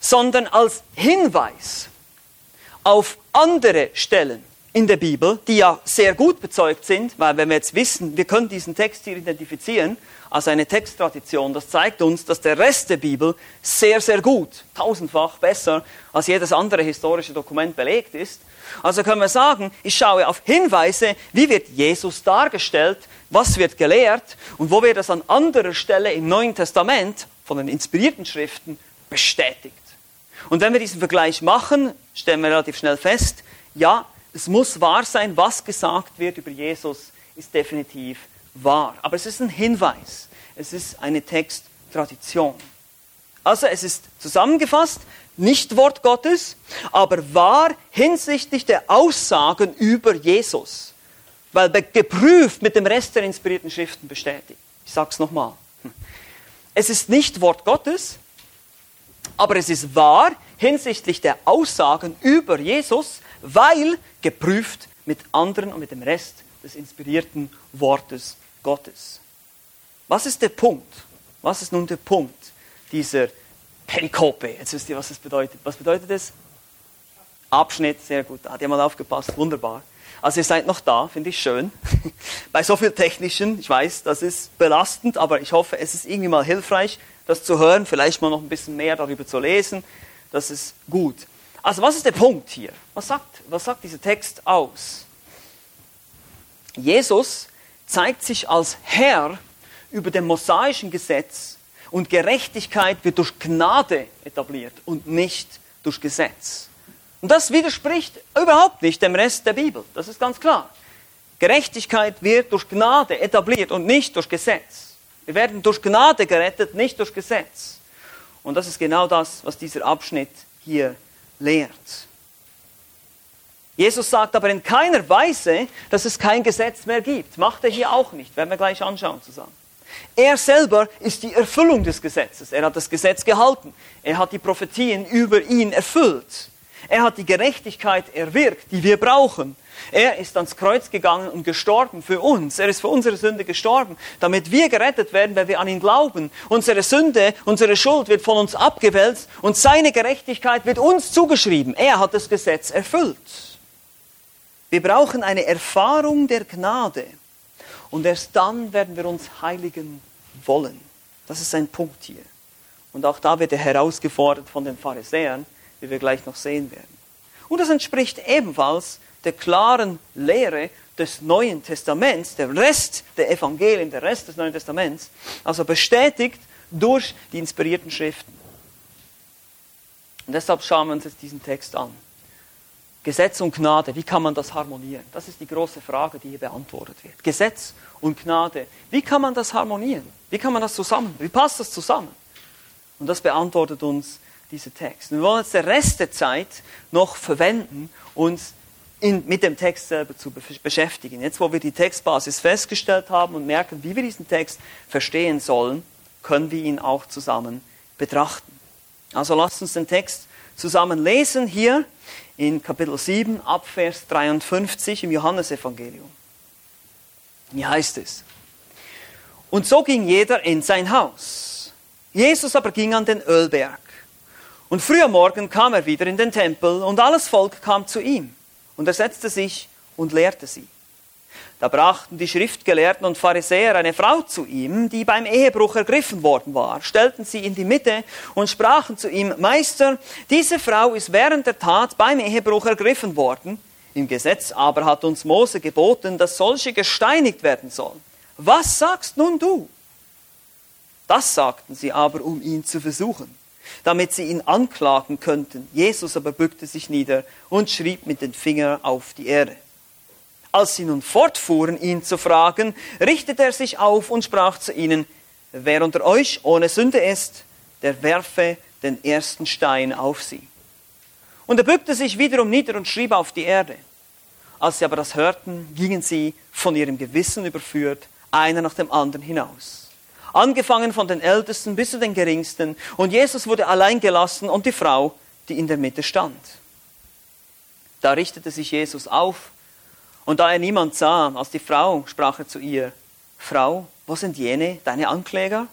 sondern als Hinweis auf andere Stellen in der Bibel, die ja sehr gut bezeugt sind, weil wenn wir jetzt wissen, wir können diesen Text hier identifizieren als eine Texttradition, das zeigt uns, dass der Rest der Bibel sehr, sehr gut, tausendfach besser als jedes andere historische Dokument belegt ist. Also können wir sagen, ich schaue auf Hinweise, wie wird Jesus dargestellt, was wird gelehrt und wo wird das an anderer Stelle im Neuen Testament von den inspirierten Schriften bestätigt. Und wenn wir diesen Vergleich machen, stellen wir relativ schnell fest, ja, es muss wahr sein, was gesagt wird über Jesus, ist definitiv wahr. Aber es ist ein Hinweis, es ist eine Texttradition. Also es ist zusammengefasst, nicht Wort Gottes, aber wahr hinsichtlich der Aussagen über Jesus, weil geprüft mit dem Rest der inspirierten Schriften bestätigt. Ich sage es nochmal. Es ist nicht Wort Gottes, aber es ist wahr hinsichtlich der Aussagen über Jesus, weil geprüft mit anderen und mit dem Rest des inspirierten Wortes Gottes. Was ist der Punkt? Was ist nun der Punkt dieser Perikope. Jetzt wisst ihr, was das bedeutet. Was bedeutet das? Abschnitt, sehr gut. Da hat jemand aufgepasst, wunderbar. Also ihr seid noch da, finde ich schön. Bei so viel Technischen, ich weiß, das ist belastend, aber ich hoffe, es ist irgendwie mal hilfreich, das zu hören, vielleicht mal noch ein bisschen mehr darüber zu lesen. Das ist gut. Also was ist der Punkt hier? Was sagt, was sagt dieser Text aus? Jesus zeigt sich als Herr über dem mosaischen Gesetz und Gerechtigkeit wird durch Gnade etabliert und nicht durch Gesetz. Und das widerspricht überhaupt nicht dem Rest der Bibel. Das ist ganz klar. Gerechtigkeit wird durch Gnade etabliert und nicht durch Gesetz. Wir werden durch Gnade gerettet, nicht durch Gesetz. Und das ist genau das, was dieser Abschnitt hier lehrt. Jesus sagt aber in keiner Weise, dass es kein Gesetz mehr gibt. Macht er hier auch nicht. Werden wir gleich anschauen zusammen. Er selber ist die Erfüllung des Gesetzes. Er hat das Gesetz gehalten. Er hat die Prophetien über ihn erfüllt. Er hat die Gerechtigkeit erwirkt, die wir brauchen. Er ist ans Kreuz gegangen und gestorben für uns. Er ist für unsere Sünde gestorben, damit wir gerettet werden, wenn wir an ihn glauben. Unsere Sünde, unsere Schuld wird von uns abgewälzt und seine Gerechtigkeit wird uns zugeschrieben. Er hat das Gesetz erfüllt. Wir brauchen eine Erfahrung der Gnade und erst dann werden wir uns heiligen wollen. Das ist ein Punkt hier. Und auch da wird er herausgefordert von den Pharisäern, wie wir gleich noch sehen werden. Und das entspricht ebenfalls der klaren Lehre des Neuen Testaments, der Rest der Evangelien, der Rest des Neuen Testaments, also bestätigt durch die inspirierten Schriften. Und deshalb schauen wir uns jetzt diesen Text an. Gesetz und Gnade, wie kann man das harmonieren? Das ist die große Frage, die hier beantwortet wird. Gesetz und Gnade, wie kann man das harmonieren? Wie kann man das zusammen? Wie passt das zusammen? Und das beantwortet uns dieser Text. Wir wollen jetzt den Rest der Zeit noch verwenden, uns in, mit dem Text selber zu beschäftigen. Jetzt, wo wir die Textbasis festgestellt haben und merken, wie wir diesen Text verstehen sollen, können wir ihn auch zusammen betrachten. Also lasst uns den Text zusammen lesen hier in Kapitel 7 ab Vers 53 im Johannesevangelium. Wie heißt es? Und so ging jeder in sein Haus. Jesus aber ging an den Ölberg. Und früh am Morgen kam er wieder in den Tempel und alles Volk kam zu ihm. Und er setzte sich und lehrte sie. Da brachten die Schriftgelehrten und Pharisäer eine Frau zu ihm, die beim Ehebruch ergriffen worden war, stellten sie in die Mitte und sprachen zu ihm, Meister, diese Frau ist während der Tat beim Ehebruch ergriffen worden. Im Gesetz aber hat uns Mose geboten, dass solche gesteinigt werden sollen. Was sagst nun du? Das sagten sie aber, um ihn zu versuchen damit sie ihn anklagen könnten. Jesus aber bückte sich nieder und schrieb mit den Fingern auf die Erde. Als sie nun fortfuhren, ihn zu fragen, richtete er sich auf und sprach zu ihnen, wer unter euch ohne Sünde ist, der werfe den ersten Stein auf sie. Und er bückte sich wiederum nieder und schrieb auf die Erde. Als sie aber das hörten, gingen sie von ihrem Gewissen überführt, einer nach dem anderen hinaus angefangen von den Ältesten bis zu den Geringsten. Und Jesus wurde allein gelassen und die Frau, die in der Mitte stand. Da richtete sich Jesus auf und da er niemand sah, als die Frau, sprach er zu ihr, Frau, wo sind jene, deine Ankläger?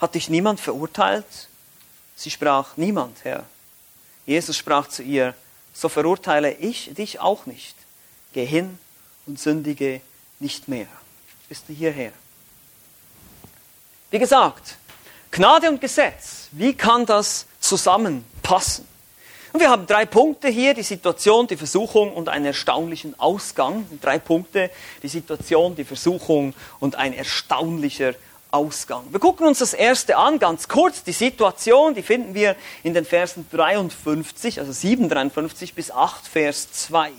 Hat dich niemand verurteilt? Sie sprach, niemand, Herr. Jesus sprach zu ihr, so verurteile ich dich auch nicht. Geh hin und sündige nicht mehr. Bist du hierher? Wie gesagt, Gnade und Gesetz, wie kann das zusammenpassen? Und wir haben drei Punkte hier, die Situation, die Versuchung und einen erstaunlichen Ausgang. Drei Punkte, die Situation, die Versuchung und ein erstaunlicher Ausgang. Wir gucken uns das erste an, ganz kurz. Die Situation, die finden wir in den Versen 53, also 7, 53 bis 8, Vers 2.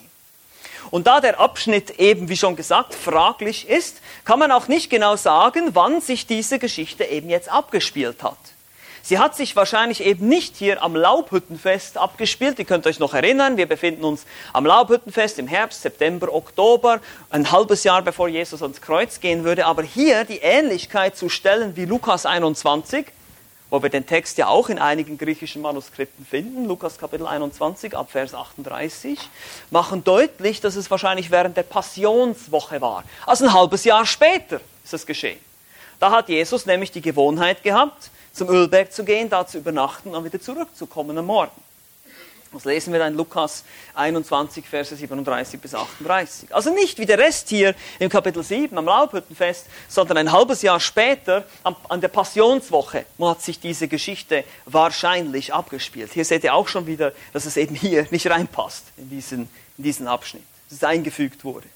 Und da der Abschnitt eben, wie schon gesagt, fraglich ist, kann man auch nicht genau sagen, wann sich diese Geschichte eben jetzt abgespielt hat. Sie hat sich wahrscheinlich eben nicht hier am Laubhüttenfest abgespielt. Ihr könnt euch noch erinnern, wir befinden uns am Laubhüttenfest im Herbst, September, Oktober, ein halbes Jahr bevor Jesus ans Kreuz gehen würde. Aber hier die Ähnlichkeit zu stellen wie Lukas 21, wo wir den Text ja auch in einigen griechischen Manuskripten finden, Lukas Kapitel 21 ab Vers 38, machen deutlich, dass es wahrscheinlich während der Passionswoche war. Also ein halbes Jahr später ist es geschehen. Da hat Jesus nämlich die Gewohnheit gehabt, zum Ölberg zu gehen, da zu übernachten und wieder zurückzukommen am Morgen. Das lesen wir dann in Lukas 21, Verse 37 bis 38. Also nicht wie der Rest hier im Kapitel 7 am Laubhüttenfest, sondern ein halbes Jahr später an der Passionswoche hat sich diese Geschichte wahrscheinlich abgespielt. Hier seht ihr auch schon wieder, dass es eben hier nicht reinpasst in diesen, in diesen Abschnitt, dass es eingefügt wurde.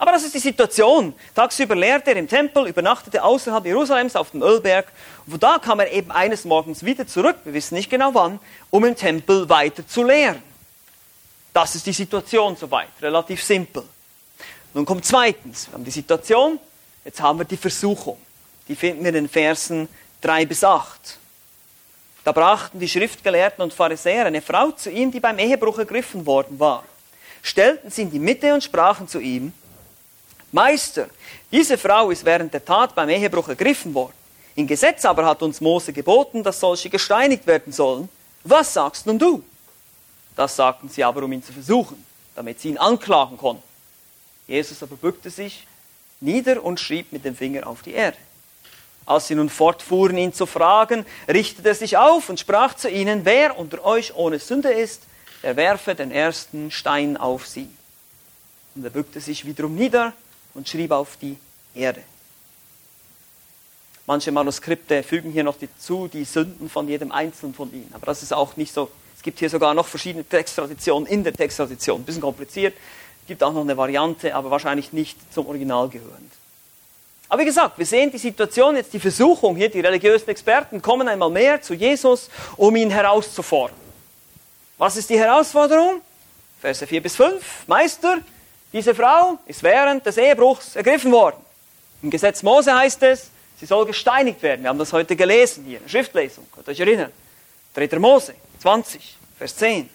Aber das ist die Situation. Tagsüber lehrte er im Tempel, übernachtete außerhalb Jerusalems auf dem Ölberg. Und von da kam er eben eines Morgens wieder zurück, wir wissen nicht genau wann, um im Tempel weiter zu lehren. Das ist die Situation soweit, relativ simpel. Nun kommt zweitens, wir haben die Situation, jetzt haben wir die Versuchung. Die finden wir in den Versen 3 bis 8. Da brachten die Schriftgelehrten und Pharisäer eine Frau zu ihm, die beim Ehebruch ergriffen worden war. Stellten sie in die Mitte und sprachen zu ihm, Meister, diese Frau ist während der Tat beim Ehebruch ergriffen worden. Im Gesetz aber hat uns Mose geboten, dass solche gesteinigt werden sollen. Was sagst nun du? Das sagten sie aber, um ihn zu versuchen, damit sie ihn anklagen konnten. Jesus aber bückte sich nieder und schrieb mit dem Finger auf die Erde. Als sie nun fortfuhren, ihn zu fragen, richtete er sich auf und sprach zu ihnen, wer unter euch ohne Sünde ist, der werfe den ersten Stein auf sie. Und er bückte sich wiederum nieder und schrieb auf die Erde. Manche Manuskripte fügen hier noch zu die Sünden von jedem Einzelnen von ihnen. Aber das ist auch nicht so. Es gibt hier sogar noch verschiedene Texttraditionen in der Texttradition. Ein bisschen kompliziert. Es gibt auch noch eine Variante, aber wahrscheinlich nicht zum Original gehörend. Aber wie gesagt, wir sehen die Situation, jetzt die Versuchung hier, die religiösen Experten kommen einmal mehr zu Jesus, um ihn herauszufordern. Was ist die Herausforderung? Verse 4 bis 5. Meister, diese Frau ist während des Ehebruchs ergriffen worden. Im Gesetz Mose heißt es, sie soll gesteinigt werden. Wir haben das heute gelesen hier in der Schriftlesung. Könnt ihr euch erinnern? 3. Mose 20, Vers 10.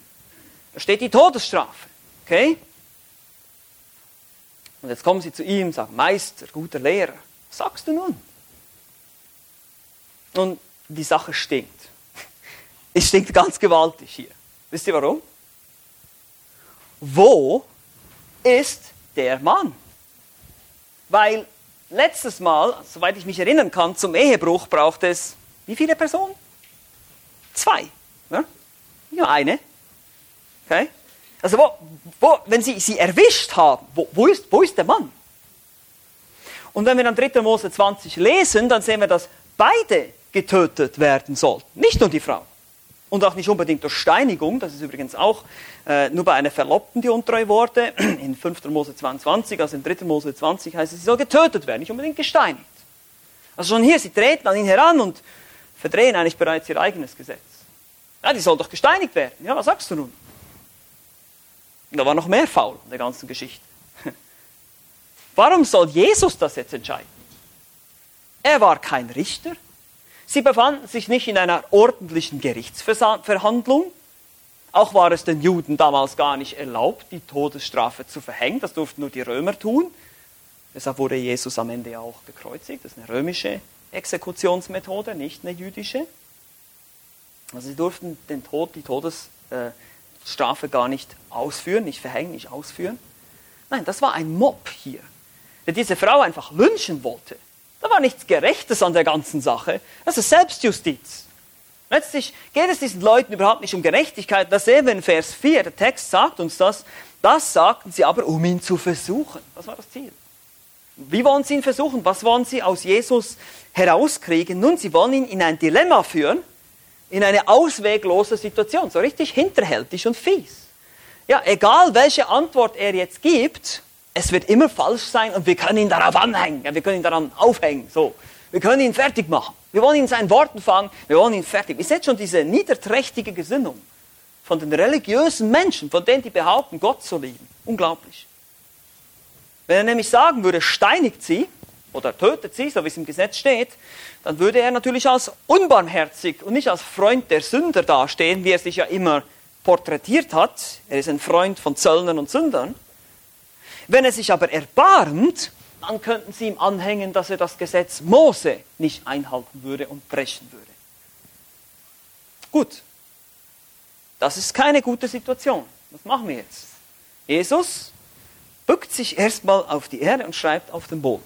Da steht die Todesstrafe. Okay? Und jetzt kommen sie zu ihm und sagen, Meister, guter Lehrer, was sagst du nun? Und die Sache stinkt. Es stinkt ganz gewaltig hier. Wisst ihr warum? Wo ist der Mann? Weil letztes Mal, soweit ich mich erinnern kann, zum Ehebruch braucht es wie viele Personen? Zwei. Ja? Nur eine. Okay? Also wo, wo, wenn sie sie erwischt haben, wo, wo, ist, wo ist der Mann? Und wenn wir dann 3. Mose 20 lesen, dann sehen wir, dass beide getötet werden sollten, nicht nur die Frau. Und auch nicht unbedingt durch Steinigung, das ist übrigens auch äh, nur bei einer Verlobten, die untreu wurde. In 5. Mose 22, also in 3. Mose 20 heißt es, sie soll getötet werden, nicht unbedingt gesteinigt. Also schon hier, sie treten an ihn heran und verdrehen eigentlich bereits ihr eigenes Gesetz. Ja, die soll doch gesteinigt werden. Ja, was sagst du nun? Und da war noch mehr faul in der ganzen Geschichte. Warum soll Jesus das jetzt entscheiden? Er war kein Richter. Sie befanden sich nicht in einer ordentlichen Gerichtsverhandlung. Auch war es den Juden damals gar nicht erlaubt, die Todesstrafe zu verhängen. Das durften nur die Römer tun. Deshalb wurde Jesus am Ende auch gekreuzigt. Das ist eine römische Exekutionsmethode, nicht eine jüdische. Also sie durften den Tod, die Todesstrafe gar nicht ausführen, nicht verhängen, nicht ausführen. Nein, das war ein Mob hier, der diese Frau einfach lynchen wollte. Da war nichts Gerechtes an der ganzen Sache. Das ist Selbstjustiz. Letztlich geht es diesen Leuten überhaupt nicht um Gerechtigkeit. Das sehen wir in Vers 4. Der Text sagt uns das. Das sagten sie aber, um ihn zu versuchen. Das war das Ziel. Wie wollen sie ihn versuchen? Was wollen sie aus Jesus herauskriegen? Nun, sie wollen ihn in ein Dilemma führen, in eine ausweglose Situation, so richtig hinterhältig und fies. Ja, egal welche Antwort er jetzt gibt, es wird immer falsch sein und wir können ihn darauf anhängen, wir können ihn daran aufhängen, so. Wir können ihn fertig machen. Wir wollen ihn in seinen Worten fangen, wir wollen ihn fertig. Ihr seht schon diese niederträchtige Gesinnung von den religiösen Menschen, von denen die behaupten, Gott zu lieben. Unglaublich. Wenn er nämlich sagen würde, steinigt sie oder tötet sie, so wie es im Gesetz steht, dann würde er natürlich als unbarmherzig und nicht als Freund der Sünder dastehen, wie er sich ja immer porträtiert hat. Er ist ein Freund von Zöllnern und Sündern. Wenn er sich aber erbarmt, dann könnten sie ihm anhängen, dass er das Gesetz Mose nicht einhalten würde und brechen würde. Gut, das ist keine gute Situation. Was machen wir jetzt? Jesus bückt sich erstmal auf die Erde und schreibt auf den Boden.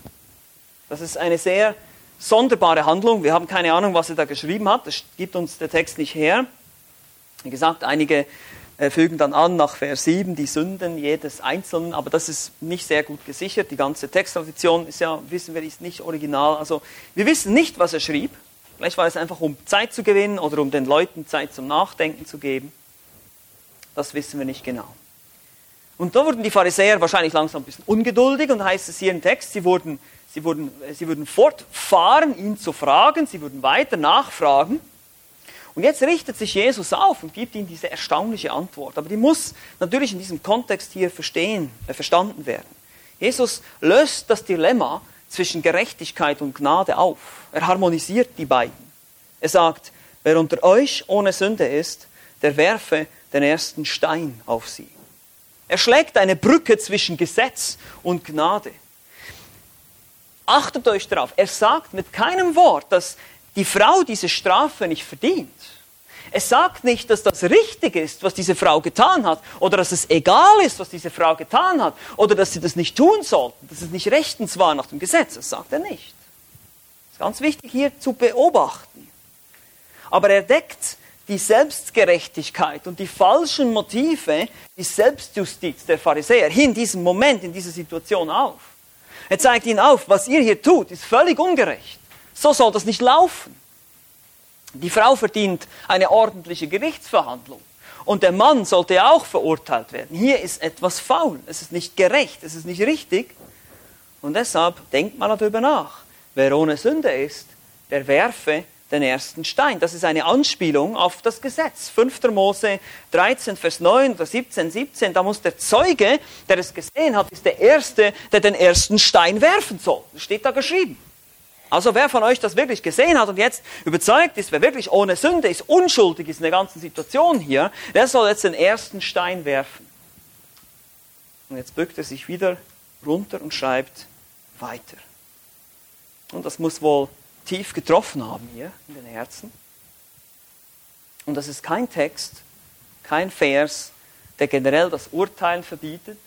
Das ist eine sehr sonderbare Handlung. Wir haben keine Ahnung, was er da geschrieben hat. Das gibt uns der Text nicht her. Wie gesagt, einige fügen dann an nach Vers 7 die Sünden jedes Einzelnen, aber das ist nicht sehr gut gesichert. Die ganze Texttradition ist ja, wissen wir, ist nicht original. Also wir wissen nicht, was er schrieb. Vielleicht war es einfach, um Zeit zu gewinnen oder um den Leuten Zeit zum Nachdenken zu geben. Das wissen wir nicht genau. Und da wurden die Pharisäer wahrscheinlich langsam ein bisschen ungeduldig und heißt es hier im Text, sie wurden, sie wurden, sie würden fortfahren, ihn zu fragen, sie würden weiter nachfragen. Und jetzt richtet sich Jesus auf und gibt ihnen diese erstaunliche Antwort. Aber die muss natürlich in diesem Kontext hier verstehen, äh, verstanden werden. Jesus löst das Dilemma zwischen Gerechtigkeit und Gnade auf. Er harmonisiert die beiden. Er sagt, wer unter euch ohne Sünde ist, der werfe den ersten Stein auf sie. Er schlägt eine Brücke zwischen Gesetz und Gnade. Achtet euch darauf, er sagt mit keinem Wort, dass die Frau diese Strafe nicht verdient. Es sagt nicht, dass das richtig ist, was diese Frau getan hat, oder dass es egal ist, was diese Frau getan hat, oder dass sie das nicht tun sollten, dass es nicht rechtens war nach dem Gesetz. Das sagt er nicht. Das ist ganz wichtig hier zu beobachten. Aber er deckt die Selbstgerechtigkeit und die falschen Motive, die Selbstjustiz der Pharisäer hier in diesem Moment, in dieser Situation auf. Er zeigt ihnen auf, was ihr hier tut, ist völlig ungerecht. So soll das nicht laufen. Die Frau verdient eine ordentliche Gerichtsverhandlung. Und der Mann sollte auch verurteilt werden. Hier ist etwas faul. Es ist nicht gerecht. Es ist nicht richtig. Und deshalb denkt mal darüber nach. Wer ohne Sünde ist, der werfe den ersten Stein. Das ist eine Anspielung auf das Gesetz. 5. Mose 13, Vers 9 oder 17, 17. Da muss der Zeuge, der es gesehen hat, ist der Erste, der den ersten Stein werfen soll. Das steht da geschrieben. Also wer von euch das wirklich gesehen hat und jetzt überzeugt ist, wer wirklich ohne Sünde ist, unschuldig ist in der ganzen Situation hier, der soll jetzt den ersten Stein werfen. Und jetzt bückt er sich wieder runter und schreibt weiter. Und das muss wohl tief getroffen haben hier in den Herzen. Und das ist kein Text, kein Vers, der generell das Urteilen verbietet.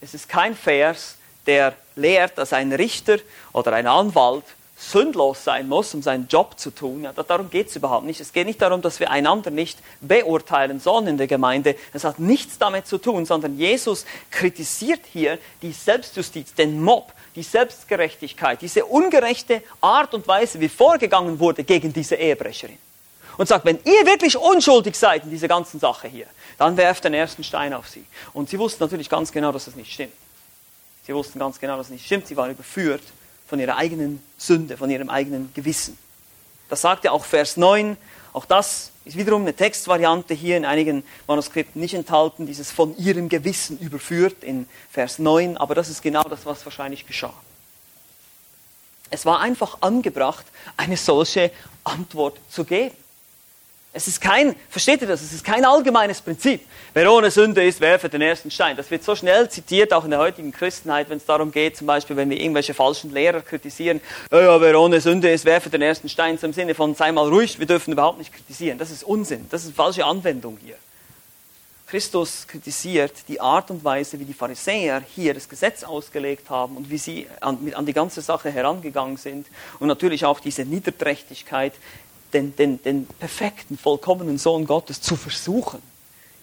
Es ist kein Vers, der lehrt, dass ein Richter oder ein Anwalt sündlos sein muss, um seinen Job zu tun. Ja, darum geht es überhaupt nicht. Es geht nicht darum, dass wir einander nicht beurteilen sollen in der Gemeinde. Es hat nichts damit zu tun, sondern Jesus kritisiert hier die Selbstjustiz, den Mob, die Selbstgerechtigkeit, diese ungerechte Art und Weise, wie vorgegangen wurde gegen diese Ehebrecherin. Und sagt, wenn ihr wirklich unschuldig seid in dieser ganzen Sache hier, dann werft den ersten Stein auf sie. Und sie wussten natürlich ganz genau, dass das nicht stimmt. Sie wussten ganz genau, dass das nicht stimmt. Sie waren überführt von ihrer eigenen Sünde, von ihrem eigenen Gewissen. Das sagt ja auch Vers 9. Auch das ist wiederum eine Textvariante hier in einigen Manuskripten nicht enthalten, dieses von ihrem Gewissen überführt in Vers 9, aber das ist genau das, was wahrscheinlich geschah. Es war einfach angebracht, eine solche Antwort zu geben. Es ist kein, versteht ihr das? Es ist kein allgemeines Prinzip. Wer ohne Sünde ist, werfe den ersten Stein. Das wird so schnell zitiert, auch in der heutigen Christenheit, wenn es darum geht, zum Beispiel, wenn wir irgendwelche falschen Lehrer kritisieren, ja, ja, wer ohne Sünde ist, werfe den ersten Stein, im Sinne von, sei mal ruhig, wir dürfen überhaupt nicht kritisieren. Das ist Unsinn. Das ist falsche Anwendung hier. Christus kritisiert die Art und Weise, wie die Pharisäer hier das Gesetz ausgelegt haben und wie sie an, an die ganze Sache herangegangen sind und natürlich auch diese Niederträchtigkeit, den, den, den perfekten, vollkommenen Sohn Gottes zu versuchen,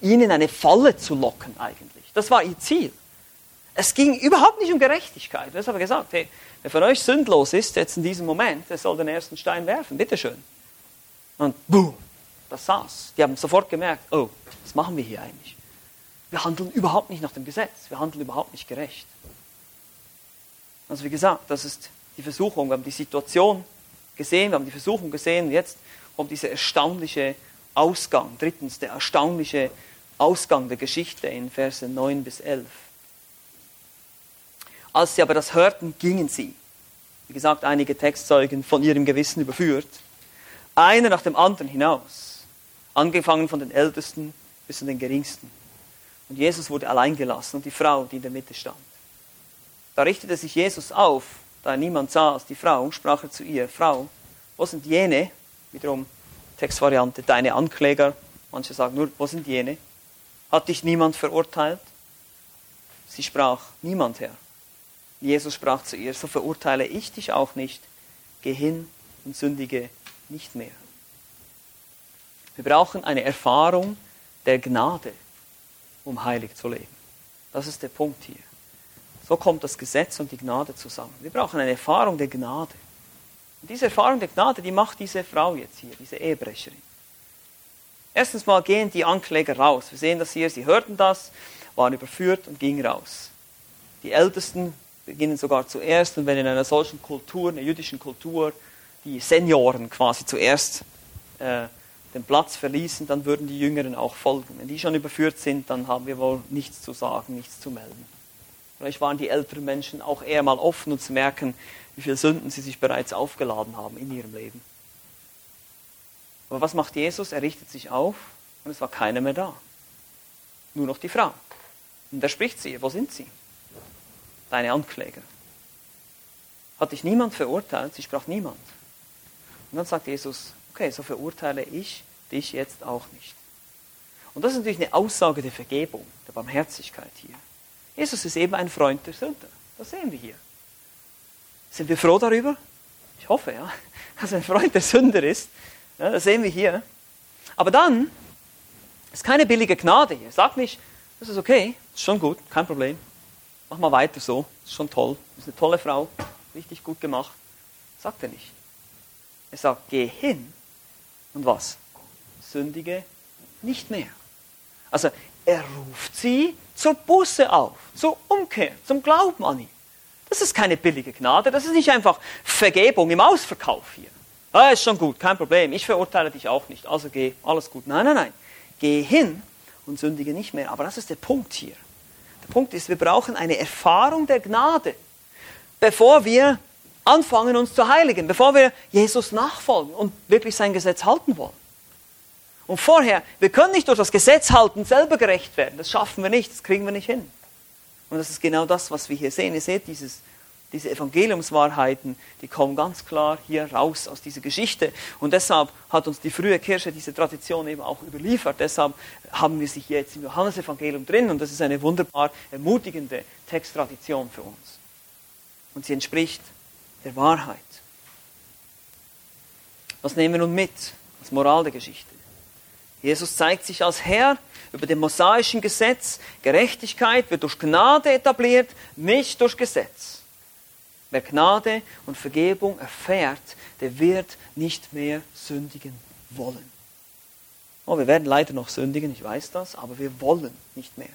ihn in eine Falle zu locken eigentlich. Das war ihr Ziel. Es ging überhaupt nicht um Gerechtigkeit. Er hat gesagt, hey, wer von euch sündlos ist jetzt in diesem Moment, der soll den ersten Stein werfen, bitteschön. Und boom, das saß. Die haben sofort gemerkt, oh, was machen wir hier eigentlich? Wir handeln überhaupt nicht nach dem Gesetz, wir handeln überhaupt nicht gerecht. Also wie gesagt, das ist die Versuchung, wir haben die Situation gesehen, wir haben die Versuchung gesehen, jetzt kommt dieser erstaunliche Ausgang. Drittens, der erstaunliche Ausgang der Geschichte in Verse 9 bis 11. Als sie aber das hörten, gingen sie, wie gesagt, einige Textzeugen von ihrem Gewissen überführt, einer nach dem anderen hinaus, angefangen von den Ältesten bis zu den Geringsten. Und Jesus wurde allein gelassen und die Frau, die in der Mitte stand. Da richtete sich Jesus auf da niemand saß, die Frau, sprach er zu ihr, Frau, wo sind jene, wiederum Textvariante, deine Ankläger, manche sagen nur, wo sind jene? Hat dich niemand verurteilt? Sie sprach, niemand, Herr. Jesus sprach zu ihr, so verurteile ich dich auch nicht, geh hin und sündige nicht mehr. Wir brauchen eine Erfahrung der Gnade, um heilig zu leben. Das ist der Punkt hier. So kommt das Gesetz und die Gnade zusammen. Wir brauchen eine Erfahrung der Gnade. Und diese Erfahrung der Gnade, die macht diese Frau jetzt hier, diese Ehebrecherin. Erstens mal gehen die Ankläger raus. Wir sehen das hier, sie hörten das, waren überführt und gingen raus. Die Ältesten beginnen sogar zuerst und wenn in einer solchen Kultur, einer jüdischen Kultur, die Senioren quasi zuerst äh, den Platz verließen, dann würden die Jüngeren auch folgen. Wenn die schon überführt sind, dann haben wir wohl nichts zu sagen, nichts zu melden. Vielleicht waren die älteren Menschen auch eher mal offen und zu merken, wie viele Sünden sie sich bereits aufgeladen haben in ihrem Leben. Aber was macht Jesus? Er richtet sich auf und es war keiner mehr da. Nur noch die Frau. Und er spricht ihr, wo sind sie? Deine Ankläger. Hat dich niemand verurteilt? Sie sprach niemand. Und dann sagt Jesus, okay, so verurteile ich dich jetzt auch nicht. Und das ist natürlich eine Aussage der Vergebung, der Barmherzigkeit hier. Jesus ist eben ein Freund der Sünder. Das sehen wir hier. Sind wir froh darüber? Ich hoffe, ja. Dass er ein Freund der Sünder ist. Ja, das sehen wir hier. Aber dann ist keine billige Gnade hier. Sag nicht, das ist okay, ist schon gut, kein Problem. mach mal weiter so, ist schon toll, ist eine tolle Frau, richtig gut gemacht. Sagt er nicht. Er sagt, geh hin und was? Sündige nicht mehr. Also er ruft sie zur Buße auf, zur Umkehr, zum Glauben an ihn. Das ist keine billige Gnade, das ist nicht einfach Vergebung im Ausverkauf hier. Ah, ist schon gut, kein Problem, ich verurteile dich auch nicht, also geh, alles gut. Nein, nein, nein. Geh hin und sündige nicht mehr. Aber das ist der Punkt hier. Der Punkt ist, wir brauchen eine Erfahrung der Gnade, bevor wir anfangen, uns zu heiligen, bevor wir Jesus nachfolgen und wirklich sein Gesetz halten wollen. Und vorher, wir können nicht durch das Gesetz halten selber gerecht werden. Das schaffen wir nicht, das kriegen wir nicht hin. Und das ist genau das, was wir hier sehen. Ihr seht dieses, diese Evangeliumswahrheiten, die kommen ganz klar hier raus aus dieser Geschichte. Und deshalb hat uns die frühe Kirche diese Tradition eben auch überliefert. Deshalb haben wir sie hier jetzt im Johannesevangelium drin. Und das ist eine wunderbar ermutigende Texttradition für uns. Und sie entspricht der Wahrheit. Was nehmen wir nun mit als Moral der Geschichte? Jesus zeigt sich als Herr über dem mosaischen Gesetz. Gerechtigkeit wird durch Gnade etabliert, nicht durch Gesetz. Wer Gnade und Vergebung erfährt, der wird nicht mehr sündigen wollen. Oh, wir werden leider noch sündigen, ich weiß das, aber wir wollen nicht mehr.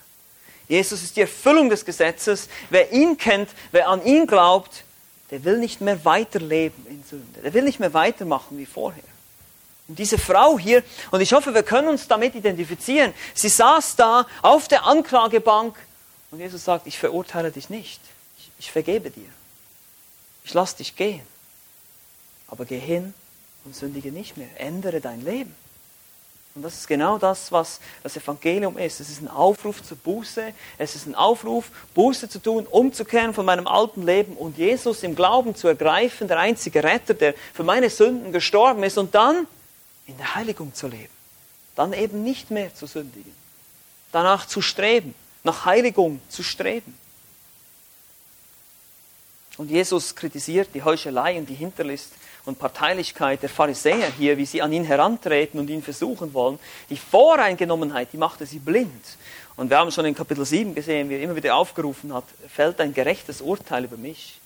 Jesus ist die Erfüllung des Gesetzes. Wer ihn kennt, wer an ihn glaubt, der will nicht mehr weiterleben in Sünde. Der will nicht mehr weitermachen wie vorher. Und diese Frau hier, und ich hoffe, wir können uns damit identifizieren, sie saß da auf der Anklagebank und Jesus sagt, ich verurteile dich nicht, ich, ich vergebe dir, ich lasse dich gehen, aber geh hin und sündige nicht mehr, ändere dein Leben. Und das ist genau das, was das Evangelium ist. Es ist ein Aufruf zur Buße. Es ist ein Aufruf, Buße zu tun, umzukehren von meinem alten Leben und Jesus im Glauben zu ergreifen, der einzige Retter, der für meine Sünden gestorben ist. Und dann in der Heiligung zu leben. Dann eben nicht mehr zu sündigen. Danach zu streben, nach Heiligung zu streben. Und Jesus kritisiert die Heuchelei und die Hinterlist und Parteilichkeit der Pharisäer hier, wie sie an ihn herantreten und ihn versuchen wollen. Die Voreingenommenheit, die machte sie blind. Und wir haben schon in Kapitel 7 gesehen, wie er immer wieder aufgerufen hat, fällt ein gerechtes Urteil über mich.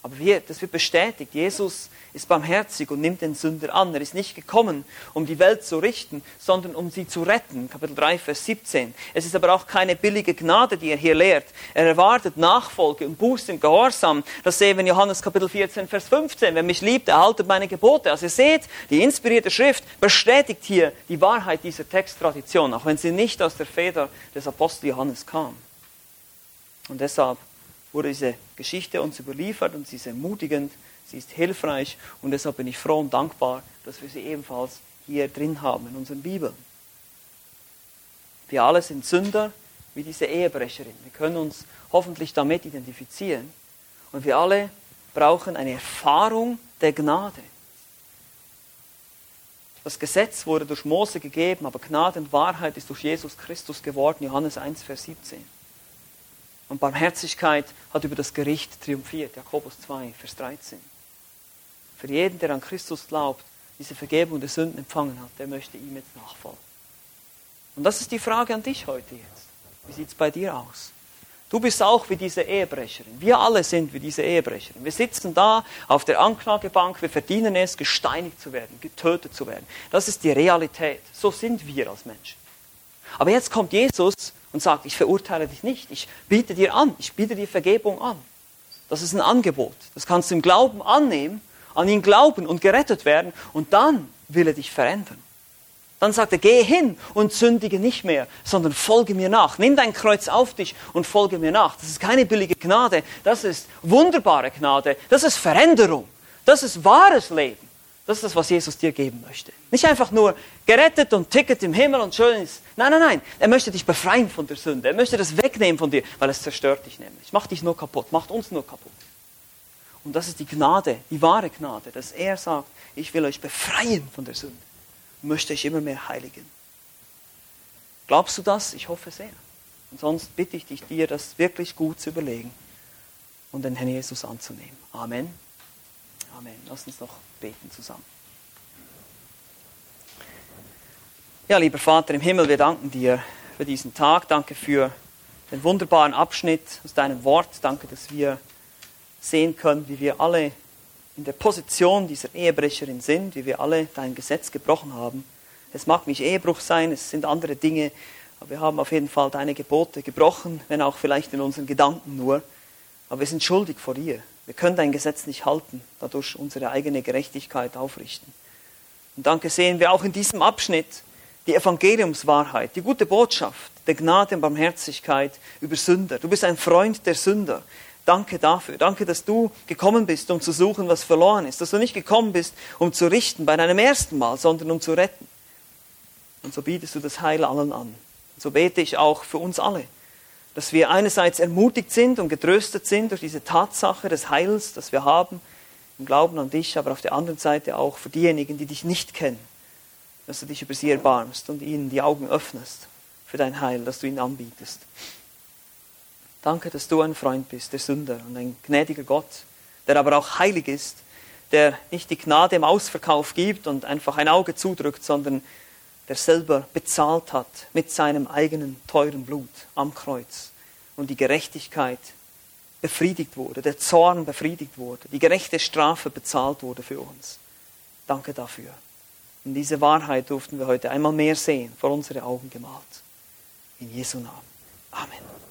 Aber wir, das wird bestätigt. Jesus ist barmherzig und nimmt den Sünder an. Er ist nicht gekommen, um die Welt zu richten, sondern um sie zu retten. Kapitel 3, Vers 17. Es ist aber auch keine billige Gnade, die er hier lehrt. Er erwartet Nachfolge und Buße im Gehorsam. Das sehen wir in Johannes Kapitel 14, Vers 15. Wer mich liebt, erhaltet meine Gebote. Also ihr seht, die inspirierte Schrift bestätigt hier die Wahrheit dieser Texttradition, auch wenn sie nicht aus der Feder des Apostel Johannes kam. Und deshalb wurde diese Geschichte uns überliefert und sie ist ermutigend, sie ist hilfreich und deshalb bin ich froh und dankbar, dass wir sie ebenfalls hier drin haben in unseren Bibeln. Wir alle sind Sünder wie diese Ehebrecherin. Wir können uns hoffentlich damit identifizieren und wir alle brauchen eine Erfahrung der Gnade. Das Gesetz wurde durch Mose gegeben, aber Gnade und Wahrheit ist durch Jesus Christus geworden. Johannes 1, Vers 17. Und Barmherzigkeit hat über das Gericht triumphiert. Jakobus 2, Vers 13. Für jeden, der an Christus glaubt, diese Vergebung der Sünden empfangen hat, der möchte ihm jetzt nachfolgen. Und das ist die Frage an dich heute jetzt. Wie sieht es bei dir aus? Du bist auch wie diese Ehebrecherin. Wir alle sind wie diese Ehebrecherin. Wir sitzen da auf der Anklagebank, wir verdienen es, gesteinigt zu werden, getötet zu werden. Das ist die Realität. So sind wir als Menschen. Aber jetzt kommt Jesus und sagt, ich verurteile dich nicht, ich biete dir an, ich biete dir Vergebung an. Das ist ein Angebot. Das kannst du im Glauben annehmen, an ihn glauben und gerettet werden und dann will er dich verändern. Dann sagt er, geh hin und sündige nicht mehr, sondern folge mir nach. Nimm dein Kreuz auf dich und folge mir nach. Das ist keine billige Gnade, das ist wunderbare Gnade, das ist Veränderung, das ist wahres Leben. Das ist das, was Jesus dir geben möchte. Nicht einfach nur gerettet und Ticket im Himmel und schön ist. Nein, nein, nein. Er möchte dich befreien von der Sünde. Er möchte das wegnehmen von dir, weil es zerstört dich nämlich. Macht dich nur kaputt, macht uns nur kaputt. Und das ist die Gnade, die wahre Gnade, dass er sagt, ich will euch befreien von der Sünde möchte euch immer mehr heiligen. Glaubst du das? Ich hoffe sehr. Und sonst bitte ich dich, dir das wirklich gut zu überlegen und den Herrn Jesus anzunehmen. Amen. Amen. Lass uns noch beten zusammen. Ja, lieber Vater im Himmel, wir danken dir für diesen Tag. Danke für den wunderbaren Abschnitt aus deinem Wort. Danke, dass wir sehen können, wie wir alle in der Position dieser Ehebrecherin sind, wie wir alle dein Gesetz gebrochen haben. Es mag nicht Ehebruch sein, es sind andere Dinge, aber wir haben auf jeden Fall deine Gebote gebrochen, wenn auch vielleicht in unseren Gedanken nur. Aber wir sind schuldig vor dir. Wir können dein Gesetz nicht halten, dadurch unsere eigene Gerechtigkeit aufrichten. Und danke sehen wir auch in diesem Abschnitt die Evangeliumswahrheit, die gute Botschaft der Gnade und Barmherzigkeit über Sünder. Du bist ein Freund der Sünder. Danke dafür. Danke, dass du gekommen bist, um zu suchen, was verloren ist. Dass du nicht gekommen bist, um zu richten bei deinem ersten Mal, sondern um zu retten. Und so bietest du das Heil allen an. Und so bete ich auch für uns alle, dass wir einerseits ermutigt sind und getröstet sind durch diese Tatsache des Heils, das wir haben, im Glauben an dich, aber auf der anderen Seite auch für diejenigen, die dich nicht kennen, dass du dich über sie erbarmst und ihnen die Augen öffnest für dein Heil, das du ihnen anbietest. Danke, dass du ein Freund bist, der Sünder und ein gnädiger Gott, der aber auch heilig ist, der nicht die Gnade im Ausverkauf gibt und einfach ein Auge zudrückt, sondern der selber bezahlt hat mit seinem eigenen teuren Blut am Kreuz und die Gerechtigkeit befriedigt wurde, der Zorn befriedigt wurde, die gerechte Strafe bezahlt wurde für uns. Danke dafür. Und diese Wahrheit durften wir heute einmal mehr sehen, vor unsere Augen gemalt. In Jesu Namen. Amen.